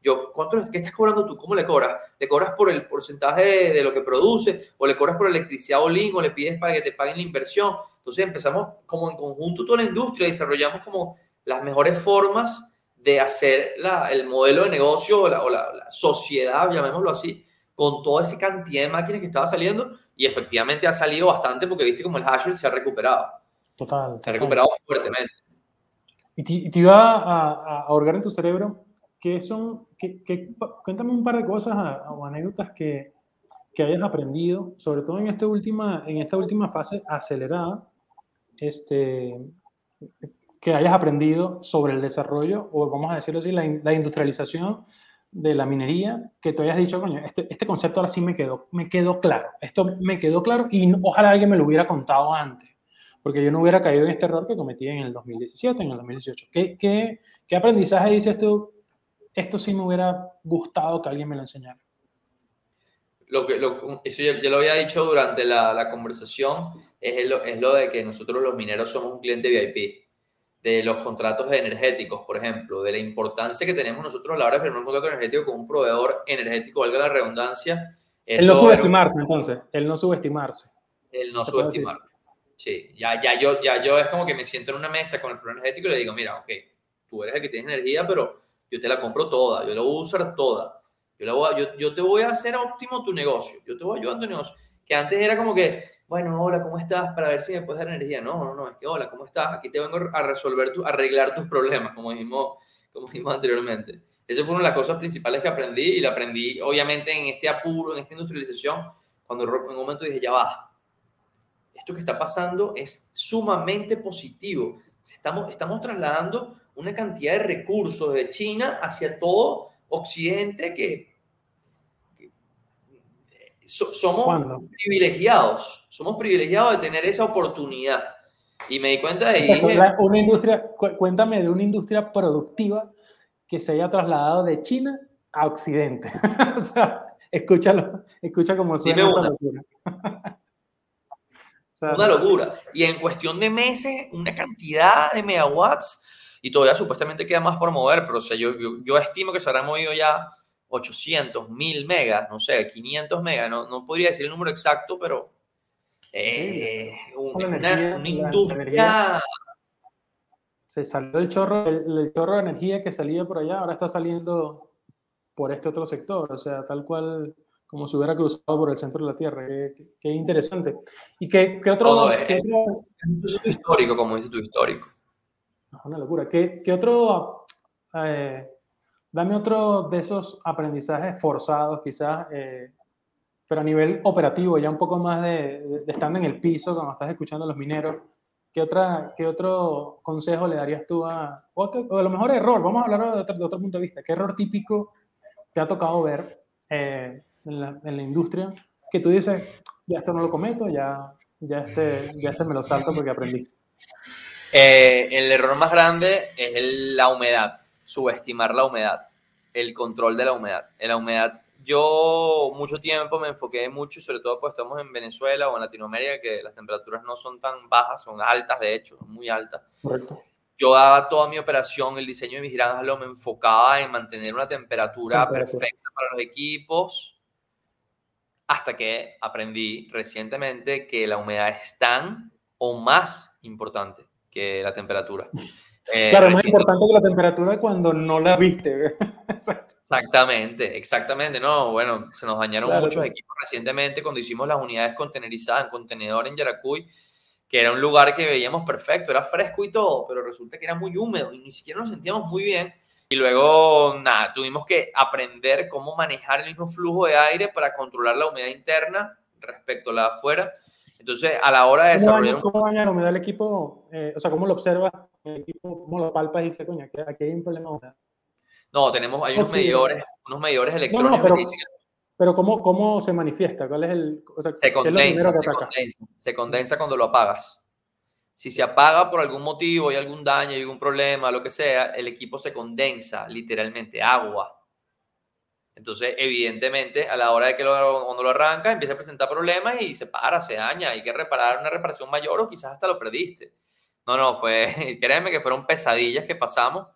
yo, ¿cuánto, ¿qué estás cobrando tú? ¿Cómo le cobras? ¿Le cobras por el porcentaje de, lo que produce? ¿O le cobras por electricidad o link? ¿O le pides para que te paguen la inversión? Entonces empezamos como en conjunto toda la industria, desarrollamos como las mejores formas de hacer la, el modelo de negocio o, la, o la, sociedad, llamémoslo así, con toda esa cantidad de máquinas que estaba saliendo y efectivamente ha salido bastante porque viste como el hash se ha recuperado. Total. Se ha recuperado fuertemente. Y te, te iba a, a, ahorgar en tu cerebro ¿qué son, qué, qué, cuéntame un par de cosas o anécdotas que, que, hayas aprendido, sobre todo en esta última, en esta última fase acelerada, este, que hayas aprendido sobre el desarrollo, o vamos a decirlo así, la, industrialización de la minería, que tú hayas dicho, coño, este, este, concepto ahora sí me quedó, me quedó claro, esto me quedó claro y ojalá alguien me lo hubiera contado antes, porque yo no hubiera caído en este error que cometí en el 2017, en el 2018. ¿Qué, qué, qué aprendizaje dices tú? esto sí me hubiera gustado que alguien me lo enseñara. Lo que, lo, eso ya, lo había dicho durante la, la conversación, es, lo, es lo de que nosotros los mineros somos un cliente VIP, de los contratos energéticos, por ejemplo, de la importancia que tenemos nosotros a la hora de firmar un contrato energético con un proveedor energético, valga la redundancia. El no subestimarse, entonces, el no subestimarse. El no subestimar. Sí, ya, ya, yo, ya yo es como que me siento en una mesa con el proveedor energético y le digo, mira, ok, tú eres el que tienes energía, pero yo te la compro toda, yo la voy a usar toda. Yo, la voy a, yo, yo, te voy a hacer óptimo tu negocio, yo te voy a ayudar en tu negocio. Que antes era como que, bueno, hola, ¿cómo estás? Para ver si me puedes dar energía. No, no, no, es que, hola, ¿cómo estás? Aquí te vengo a resolver, tu, arreglar tus problemas, como dijimos, como dijimos anteriormente. Esas fueron las cosas principales que aprendí y la aprendí, obviamente, en este apuro, en esta industrialización, cuando en un momento dije, ya va, esto que está pasando es sumamente positivo. Estamos, estamos trasladando una cantidad de recursos de China hacia todo Occidente que, somos privilegiados, somos privilegiados de tener esa oportunidad. Y me di cuenta de dije, una industria, cuéntame de una industria productiva que se haya trasladado de China a Occidente. o sea, escúchalo, escucha como suena esa locura. una locura. Y en cuestión de meses, una cantidad de megawatts y todavía supuestamente queda más por mover, pero o sea, yo, yo, estimo que se habrán movido ya 800, 1000 megas, no sé, 500 megas, no, no podría decir el número exacto, pero eh, una, una, industria... Se salió el chorro, el, chorro de energía que salía por allá, ahora está saliendo por este otro sector, o sea, tal cual como si hubiera cruzado por el centro de la Tierra. Qué, interesante. ¿Y qué, qué otro, es, histórico, como dice tu histórico una locura. ¿Qué, qué otro, eh, dame otro de esos aprendizajes forzados quizás, eh, pero a nivel operativo, ya un poco más de, de, estando en el piso, cuando estás escuchando a los mineros, ¿qué, otra, qué otro consejo le darías tú a, o, a lo mejor error, vamos a hablar de otro, de otro, punto de vista, ¿qué error típico te ha tocado ver eh, en, la, en la industria que tú dices, ya esto no lo cometo, ya, ya, este, ya este me lo salto porque aprendí? Eh, el error más grande es la humedad, subestimar la humedad, el control de la humedad. En la humedad, yo mucho tiempo me enfoqué mucho, sobre todo pues estamos en Venezuela o en Latinoamérica, que las temperaturas no son tan bajas, son altas de hecho, muy altas. Correcto. Yo daba toda mi operación, el diseño de mis granjas lo me enfocaba en mantener una temperatura, temperatura. perfecta para los equipos, hasta que aprendí recientemente que la humedad es tan o más importante que la temperatura. Eh, claro, es más importante que la temperatura cuando no la viste. exactamente, exactamente. No, bueno, se nos dañaron muchos equipos recientemente cuando hicimos las unidades contenerizadas en contenedor en Yaracuy, que era un lugar que veíamos perfecto, era fresco y todo, pero resulta que era muy húmedo y ni siquiera nos sentíamos muy bien. Y luego, nada, tuvimos que aprender cómo manejar el mismo flujo de aire para controlar la humedad interna respecto a la de afuera entonces, a la hora de desarrollar... ¿Cómo daña la humedad el equipo? Eh, o sea, ¿cómo lo observas el equipo? ¿Cómo lo palpas y dices, coño, aquí, aquí hay un problema de? No, tenemos, hay unos medidores, unos medidores electrónicos no, no, pero, pero ¿cómo, ¿cómo se manifiesta? ¿Cuál es el...? O sea, se condensa, se condensa, se condensa cuando lo apagas. Si se apaga por algún motivo, hay algún daño, hay algún problema, lo que sea, el equipo se condensa, literalmente, agua. Entonces, evidentemente, a la hora de que lo, cuando lo arranca, empieza a presentar problemas y se para, se daña. Hay que reparar una reparación mayor o quizás hasta lo perdiste. No, no, fue, créeme que fueron pesadillas que pasamos.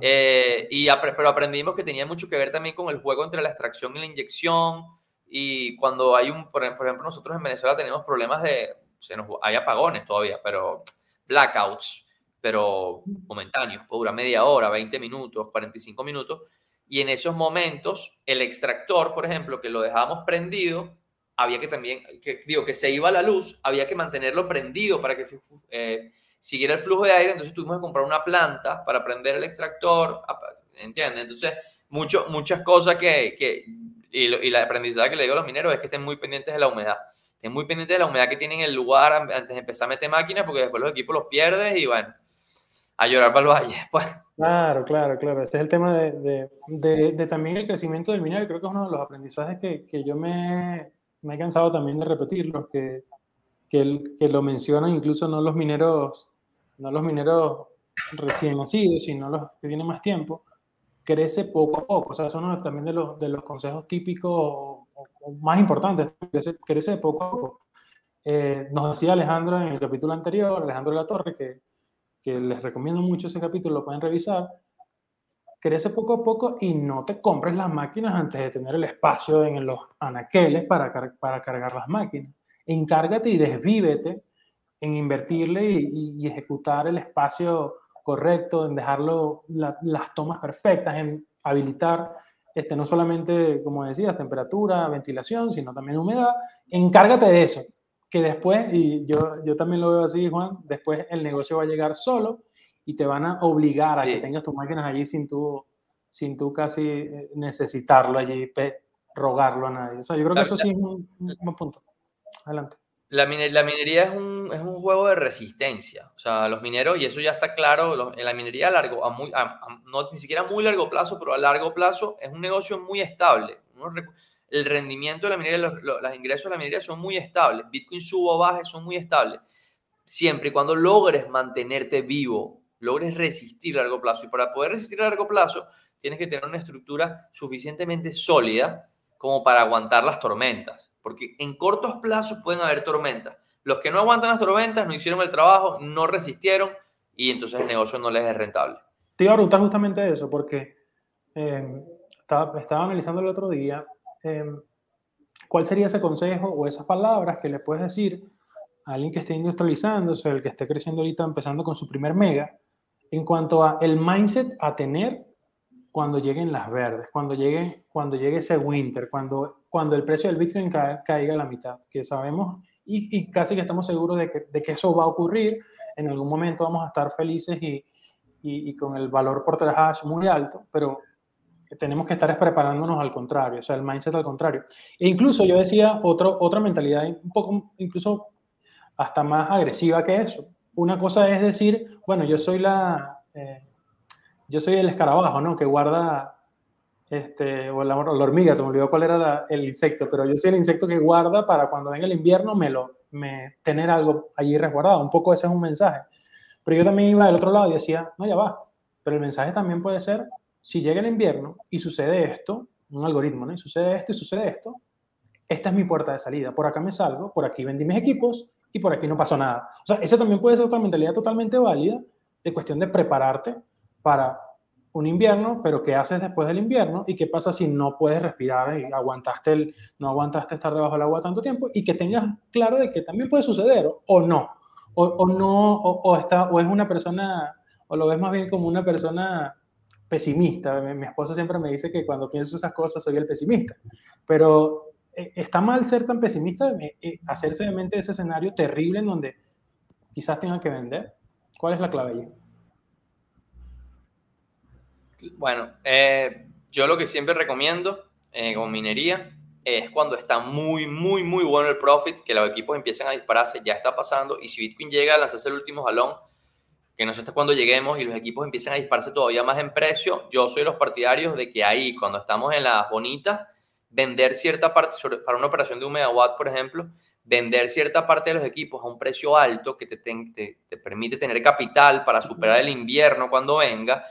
Eh, y, pero aprendimos que tenía mucho que ver también con el juego entre la extracción y la inyección. Y cuando hay un, por ejemplo, nosotros en Venezuela tenemos problemas de, se nos, hay apagones todavía, pero blackouts, pero momentáneos, por dura media hora, 20 minutos, 45 minutos y en esos momentos el extractor, por ejemplo, que lo dejábamos prendido, había que también, que, digo, que se iba la luz, había que mantenerlo prendido para que eh, siguiera el flujo de aire, entonces tuvimos que comprar una planta para prender el extractor, ¿entiendes? Entonces, mucho, muchas cosas que, que y, la aprendizaje que le digo a los mineros es que estén muy pendientes de la humedad, estén muy pendientes de la humedad que tienen en el lugar antes de empezar a meter máquinas, porque después los equipos los pierdes y bueno, a llorar para el valle. Pues. Claro, claro, claro. Este es el tema de, de, de, también el crecimiento del minero. Creo que es uno de los aprendizajes que, que yo me, me, he cansado también de repetirlos, que, que, que, lo mencionan incluso no los mineros, no los mineros recién nacidos, sino los que tienen más tiempo, crece poco a poco. O sea, es uno también de los, de los consejos típicos o, más importantes, crece, crece poco a poco. Eh, nos decía Alejandro en el capítulo anterior, Alejandro de la Torre, que que les recomiendo mucho ese capítulo, lo pueden revisar, crece poco a poco y no te compres las máquinas antes de tener el espacio en los anaqueles para, para cargar las máquinas. Encárgate y desvívete en invertirle y, ejecutar el espacio correcto, en dejarlo las tomas perfectas, en habilitar este, no solamente, como decías, temperatura, ventilación, sino también humedad. Encárgate de eso que después, y yo, yo también lo veo así, Juan, después el negocio va a llegar solo y te van a obligar a que tengas tus máquinas allí sin tú, sin tú casi eh, necesitarlo allí, rogarlo a nadie. O sea, yo creo que eso sí es un, buen punto. Adelante. La, la minería es un, es un, juego de resistencia. O sea, los mineros, y eso ya está claro, en la minería a largo, a muy, no ni siquiera a muy largo plazo, pero a largo plazo es un negocio muy estable. Unos el rendimiento de la minería, los, ingresos de la minería son muy estables. Bitcoin subo o baje, son muy estables. Siempre y cuando logres mantenerte vivo, logres resistir a largo plazo. Y para poder resistir a largo plazo, tienes que tener una estructura suficientemente sólida como para aguantar las tormentas. Porque en cortos plazos pueden haber tormentas. Los que no aguantan las tormentas no hicieron el trabajo, no resistieron y entonces el negocio no les es rentable. Te iba a preguntar justamente eso, porque eh, estaba analizando el otro día Em, ¿cuál sería ese consejo o esas palabras que le puedes decir a alguien que esté industrializándose, el que esté creciendo ahorita, empezando con su primer mega, en cuanto a el mindset a tener cuando lleguen las verdes, cuando llegue, cuando llegue ese winter, cuando, cuando el precio del Bitcoin caiga a la mitad, que sabemos y, y, casi que estamos seguros de que, de que eso va a ocurrir, en algún momento vamos a estar felices y, y, y con el valor por hash muy alto, pero tenemos que estar preparándonos al contrario, o sea, el mindset al contrario. E incluso yo decía otro, otra mentalidad un poco, incluso hasta más agresiva que eso. Una cosa es decir, bueno, yo soy la, eh, yo soy el escarabajo, ¿no? Que guarda, este, o la, hormiga, se me olvidó cuál era el insecto, pero yo soy el insecto que guarda para cuando venga el invierno me lo, me, tener algo allí resguardado. Un poco ese es un mensaje. Pero yo también iba del otro lado y decía, no, ya va. Pero el mensaje también puede ser, si llega el invierno y sucede esto, un algoritmo, ¿no? Sucede esto y sucede esto, esta es mi puerta de salida. Por acá me salgo, por aquí vendí mis equipos y por aquí no pasó nada. O sea, esa también puede ser otra mentalidad totalmente válida de cuestión de prepararte para un invierno, pero ¿qué haces después del invierno? ¿Y qué pasa si no puedes respirar y aguantaste el, no aguantaste estar debajo del agua tanto tiempo? Y que tengas claro de que también puede suceder o, no. O, no, o, está, o es una persona, o lo ves más bien como una persona pesimista. Mi, esposa siempre me dice que cuando pienso esas cosas soy el pesimista. Pero eh, está mal ser tan pesimista, eh, eh, hacerse de mente ese escenario terrible en donde quizás tengan que vender. ¿Cuál es la clave allí? Bueno, yo lo que siempre recomiendo con minería es cuando está muy, muy, muy bueno el profit, que los equipos empiecen a dispararse, ya está pasando, y si Bitcoin llega a lanzarse el último jalón, que no sé hasta cuándo lleguemos y los equipos empiecen a dispararse todavía más en precio, yo soy los partidarios de que ahí, cuando estamos en las bonitas, vender cierta parte, para una operación de un megawatt, por ejemplo, vender cierta parte de los equipos a un precio alto que te, te, te permite tener capital para superar el invierno cuando venga,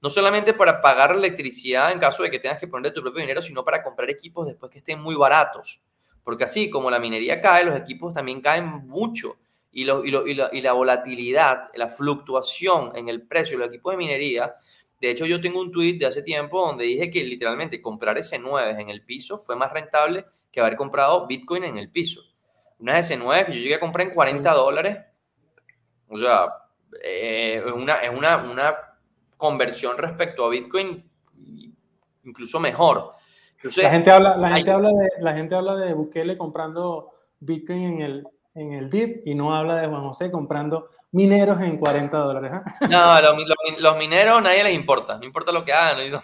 no solamente para pagar electricidad en caso de que tengas que poner tu propio dinero, sino para comprar equipos después que estén muy baratos. Porque así como la minería cae, los equipos también caen mucho. Y, lo, y, lo, y, la, y, la, volatilidad, la fluctuación en el precio de los equipos de minería. De hecho, yo tengo un tweet de hace tiempo donde dije que literalmente comprar S9 en el piso fue más rentable que haber comprado Bitcoin en el piso. Una S9 que yo llegué a comprar en 40 dólares. O sea, eh, es, una, es una, una conversión respecto a Bitcoin incluso mejor la gente habla, la gente habla de, la gente habla de Bukele comprando Bitcoin en el, en el DIP y no habla de Juan José comprando mineros en 40 dólares. ¿eh? No, los, los, mineros nadie les importa, no importa lo que hagan.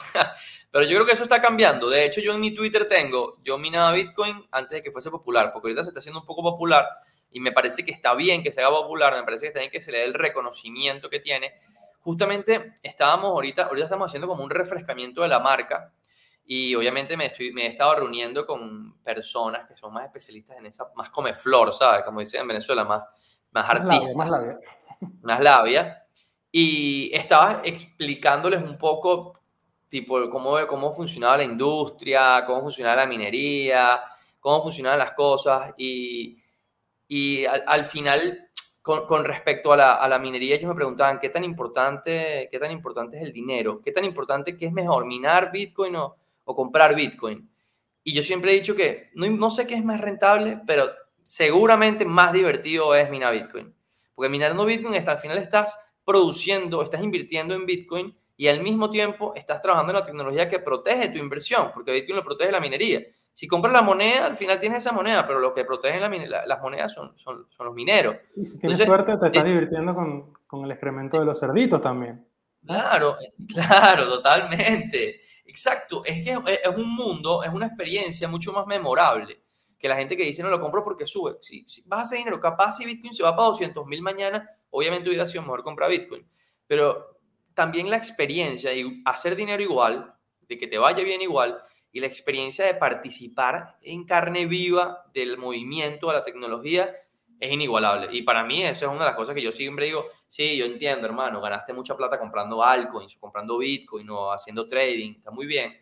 Pero yo creo que eso está cambiando. De hecho, yo en mi Twitter tengo, yo minaba Bitcoin antes de que fuese popular, porque ahorita se está haciendo un poco popular y me parece que está bien que se haga popular, me parece que está bien que se le dé el reconocimiento que tiene. Justamente estábamos ahorita, ahorita estamos haciendo como un refrescamiento de la marca y obviamente me, estoy, me he estado reuniendo con personas que son más especialistas en esa, más come flor, ¿sabes? Como dicen en Venezuela, más, más artistas. más labia. Más labia. Y estaba explicándoles un poco, tipo, cómo, cómo funcionaba la industria, cómo funcionaba la minería, cómo funcionaban las cosas. Y, y al, al final, con, con, respecto a la, a la, minería, ellos me preguntaban qué tan, importante, qué tan importante es el dinero, qué tan importante, qué es mejor, minar Bitcoin o o comprar Bitcoin. Y yo siempre he dicho que no, no sé qué es más rentable, pero seguramente más divertido es minar Bitcoin. Porque minando Bitcoin hasta al final estás produciendo, estás invirtiendo en Bitcoin y al mismo tiempo estás trabajando en la tecnología que protege tu inversión, porque Bitcoin lo protege la minería. Si compras la moneda, al final tienes esa moneda, pero lo que protege la, las monedas son, son, son, los mineros. Y si tienes suerte, te estás divirtiendo con, con, el excremento de los cerditos también. Claro, claro, totalmente. Exacto, es que es un mundo, es una experiencia mucho más memorable que la gente que dice no lo compro porque sube. Si, si vas a hacer dinero, capaz si Bitcoin se va para 200 mil mañana, obviamente hubiera sido mejor comprar Bitcoin. Pero también la experiencia y hacer dinero igual, de que te vaya bien igual, y la experiencia de participar en carne viva del movimiento, de la tecnología, es inigualable. Y para mí eso es una de las cosas que yo siempre digo, sí, yo entiendo, hermano, ganaste mucha plata comprando altcoins, comprando bitcoin o haciendo trading, está muy bien,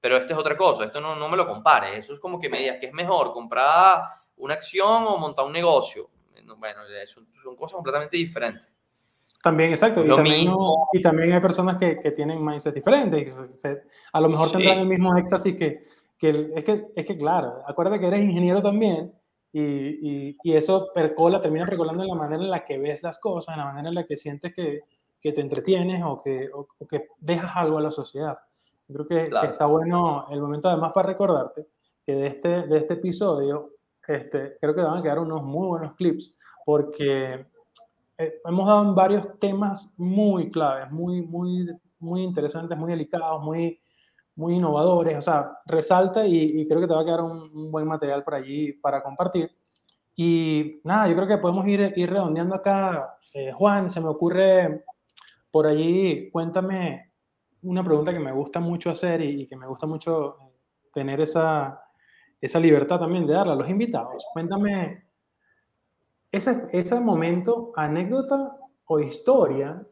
pero esto es otra cosa, esto no, no me lo compares, eso es como que me digas que es mejor comprar una acción o montar un negocio. Bueno, son, son cosas completamente diferentes. También, exacto. Y también, y también, hay personas que, que tienen mindset diferentes. a lo mejor tendrán el mismo éxtasis que, que, es que, es que, claro, acuérdate que eres ingeniero también y, y, eso percola, termina percolando en la manera en la que ves las cosas, en la manera en la que sientes que, que te entretienes o que, o, que dejas algo a la sociedad. Yo creo que, está bueno el momento además para recordarte que de este, de este episodio este, creo que van a quedar unos muy buenos clips porque eh, hemos dado varios temas muy claves, muy, muy, muy interesantes, muy delicados, muy, muy innovadores, o sea, resalta y, creo que te va a quedar un, buen material por allí para compartir. Y nada, yo creo que podemos ir, ir redondeando acá. Eh, Juan, se me ocurre por allí, cuéntame una pregunta que me gusta mucho hacer y, que me gusta mucho tener esa, esa libertad también de darla a los invitados. Cuéntame ese, ese momento, anécdota o historia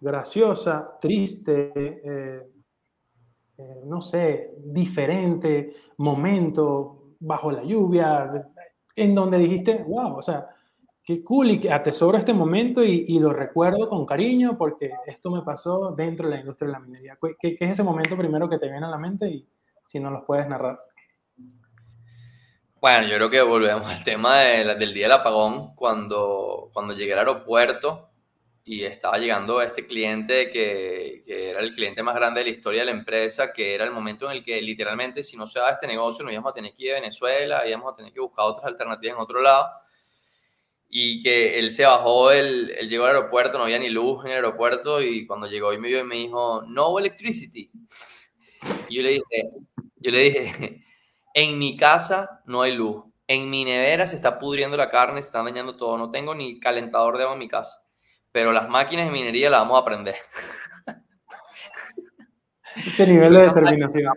graciosa, triste, eh, no sé, diferente momento bajo la lluvia, en donde dijiste, wow, o sea, qué cool y que atesoro este momento y, lo recuerdo con cariño porque esto me pasó dentro de la industria de la minería. ¿Qué, es ese momento primero que te viene a la mente y si no los puedes narrar? Bueno, yo creo que volvemos al tema del día del apagón, cuando, cuando llegué al aeropuerto y estaba llegando este cliente que, era el cliente más grande de la historia de la empresa, que era el momento en el que literalmente si no se da este negocio nos íbamos a tener que ir a Venezuela, íbamos a tener que buscar otras alternativas en otro lado. Y que él se bajó, él, él llegó al aeropuerto, no había ni luz en el aeropuerto y cuando llegó y me vio y me dijo, no electricity. Y yo le dije, yo le dije, en mi casa no hay luz, en mi nevera se está pudriendo la carne, se está dañando todo, no tengo ni calentador de agua en mi casa pero las máquinas de minería las vamos a aprender. Ese nivel de determinación.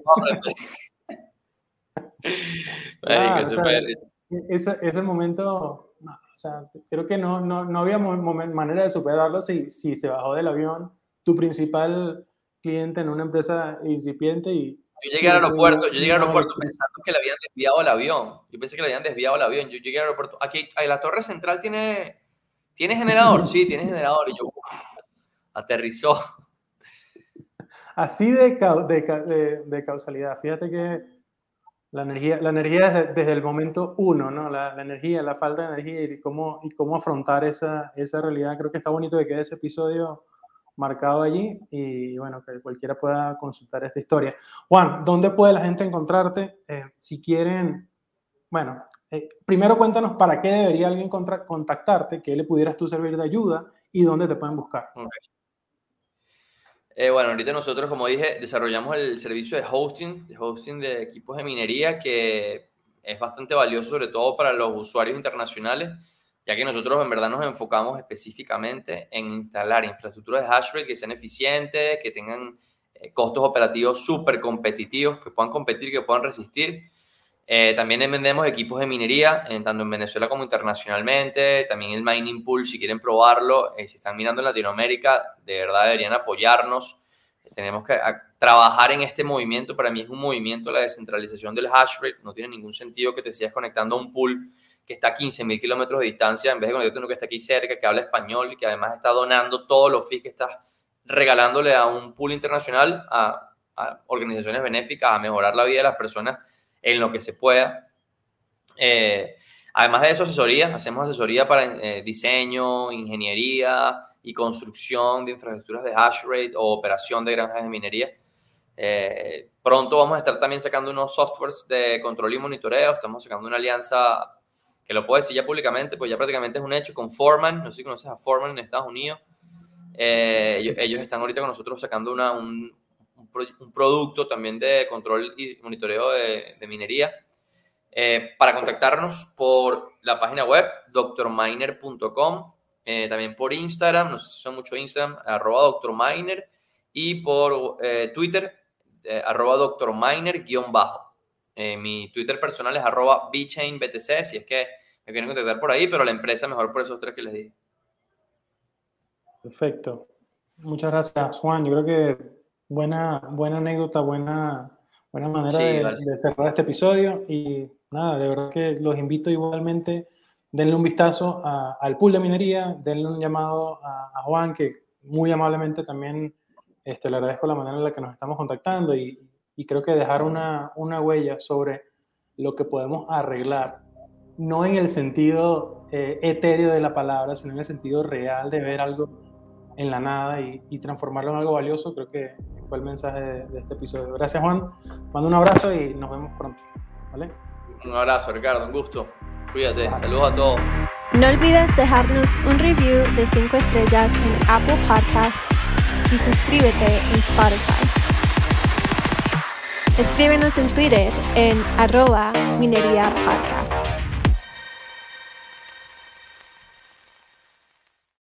ese, ese momento, o sea, creo que no, no, no había manera de superarlo si, si se bajó del avión tu principal cliente en una empresa incipiente y... Yo llegué al aeropuerto, yo llegué al aeropuerto pensando que le habían desviado el avión. Yo pensé que le habían desviado el avión. Yo llegué al aeropuerto. Aquí, la torre central tiene, tiene generador. Sí, tiene generador. Y yo, aterrizó. Así de, de, de, causalidad. Fíjate que la energía, la energía desde, desde el momento uno, ¿no? La, la, energía, la falta de energía y cómo, y cómo afrontar esa, esa realidad. Creo que está bonito que quede ese episodio marcado allí y bueno, que cualquiera pueda consultar esta historia. Juan, ¿dónde puede la gente encontrarte eh, si quieren? Bueno, eh, primero cuéntanos para qué debería alguien contactarte, qué le pudieras tú servir de ayuda y dónde te pueden buscar. Eh, bueno, ahorita nosotros, como dije, desarrollamos el servicio de hosting, de hosting de equipos de minería que es bastante valioso, sobre todo para los usuarios internacionales ya que nosotros en verdad nos enfocamos específicamente en instalar infraestructuras de hash rate que sean eficientes, que tengan eh, costos operativos súper competitivos, que puedan competir, que puedan resistir. Eh, también vendemos equipos de minería, en, tanto en Venezuela como internacionalmente. También el mining pool, si quieren probarlo, eh, si están mirando en Latinoamérica, de verdad deberían apoyarnos. Tenemos que trabajar en este movimiento. Para mí es un movimiento la descentralización del hash rate. No tiene ningún sentido que te sigas conectando a un pool que está a 15.000 kilómetros de distancia, en vez de conectarte uno que está aquí cerca, que habla español y que además está donando todos los fees que estás regalándole a un pool internacional, a, organizaciones benéficas, a mejorar la vida de las personas en lo que se pueda. Eh, además de eso, asesoría, hacemos asesoría para eh, diseño, ingeniería y construcción de infraestructuras de hash rate o operación de granjas de minería. Eh, pronto vamos a estar también sacando unos softwares de control y monitoreo. Estamos sacando una alianza que lo puedo decir ya públicamente, pues ya prácticamente es un hecho con Foreman, no sé si conoces a Foreman en Estados Unidos. Eh, ellos, están ahorita con nosotros sacando una, un, un, producto también de control y monitoreo de, minería. Eh, para contactarnos por la página web drminer.com, eh, también por Instagram, no sé si son mucho Instagram, arroba drminer, y por Twitter, arroba drminer-bajo. Eh, mi Twitter personal es arroba bchainbtc, si es que me quieren contactar por ahí, pero la empresa mejor por esos tres que les dije. Perfecto. Muchas gracias, Juan. Yo creo que buena, buena anécdota, buena, buena manera de, cerrar este episodio. Y nada, de verdad que los invito igualmente, denle un vistazo al pool de minería, denle un llamado a, a Juan, que muy amablemente también este, le agradezco la manera en la que nos estamos contactando y, y creo que dejar una, una huella sobre lo que podemos arreglar, no en el sentido eh, etéreo de la palabra, sino en el sentido real de ver algo en la nada y, y transformarlo en algo valioso, creo que fue el mensaje de, este episodio. Gracias Juan, mando un abrazo y nos vemos pronto. ¿vale? Un abrazo Ricardo, un gusto. Cuídate, saludos a todos. No olvides dejarnos un review de 5 estrellas en Apple Podcasts y suscríbete en Spotify. Escríbenos en Twitter en arroba minería podcast.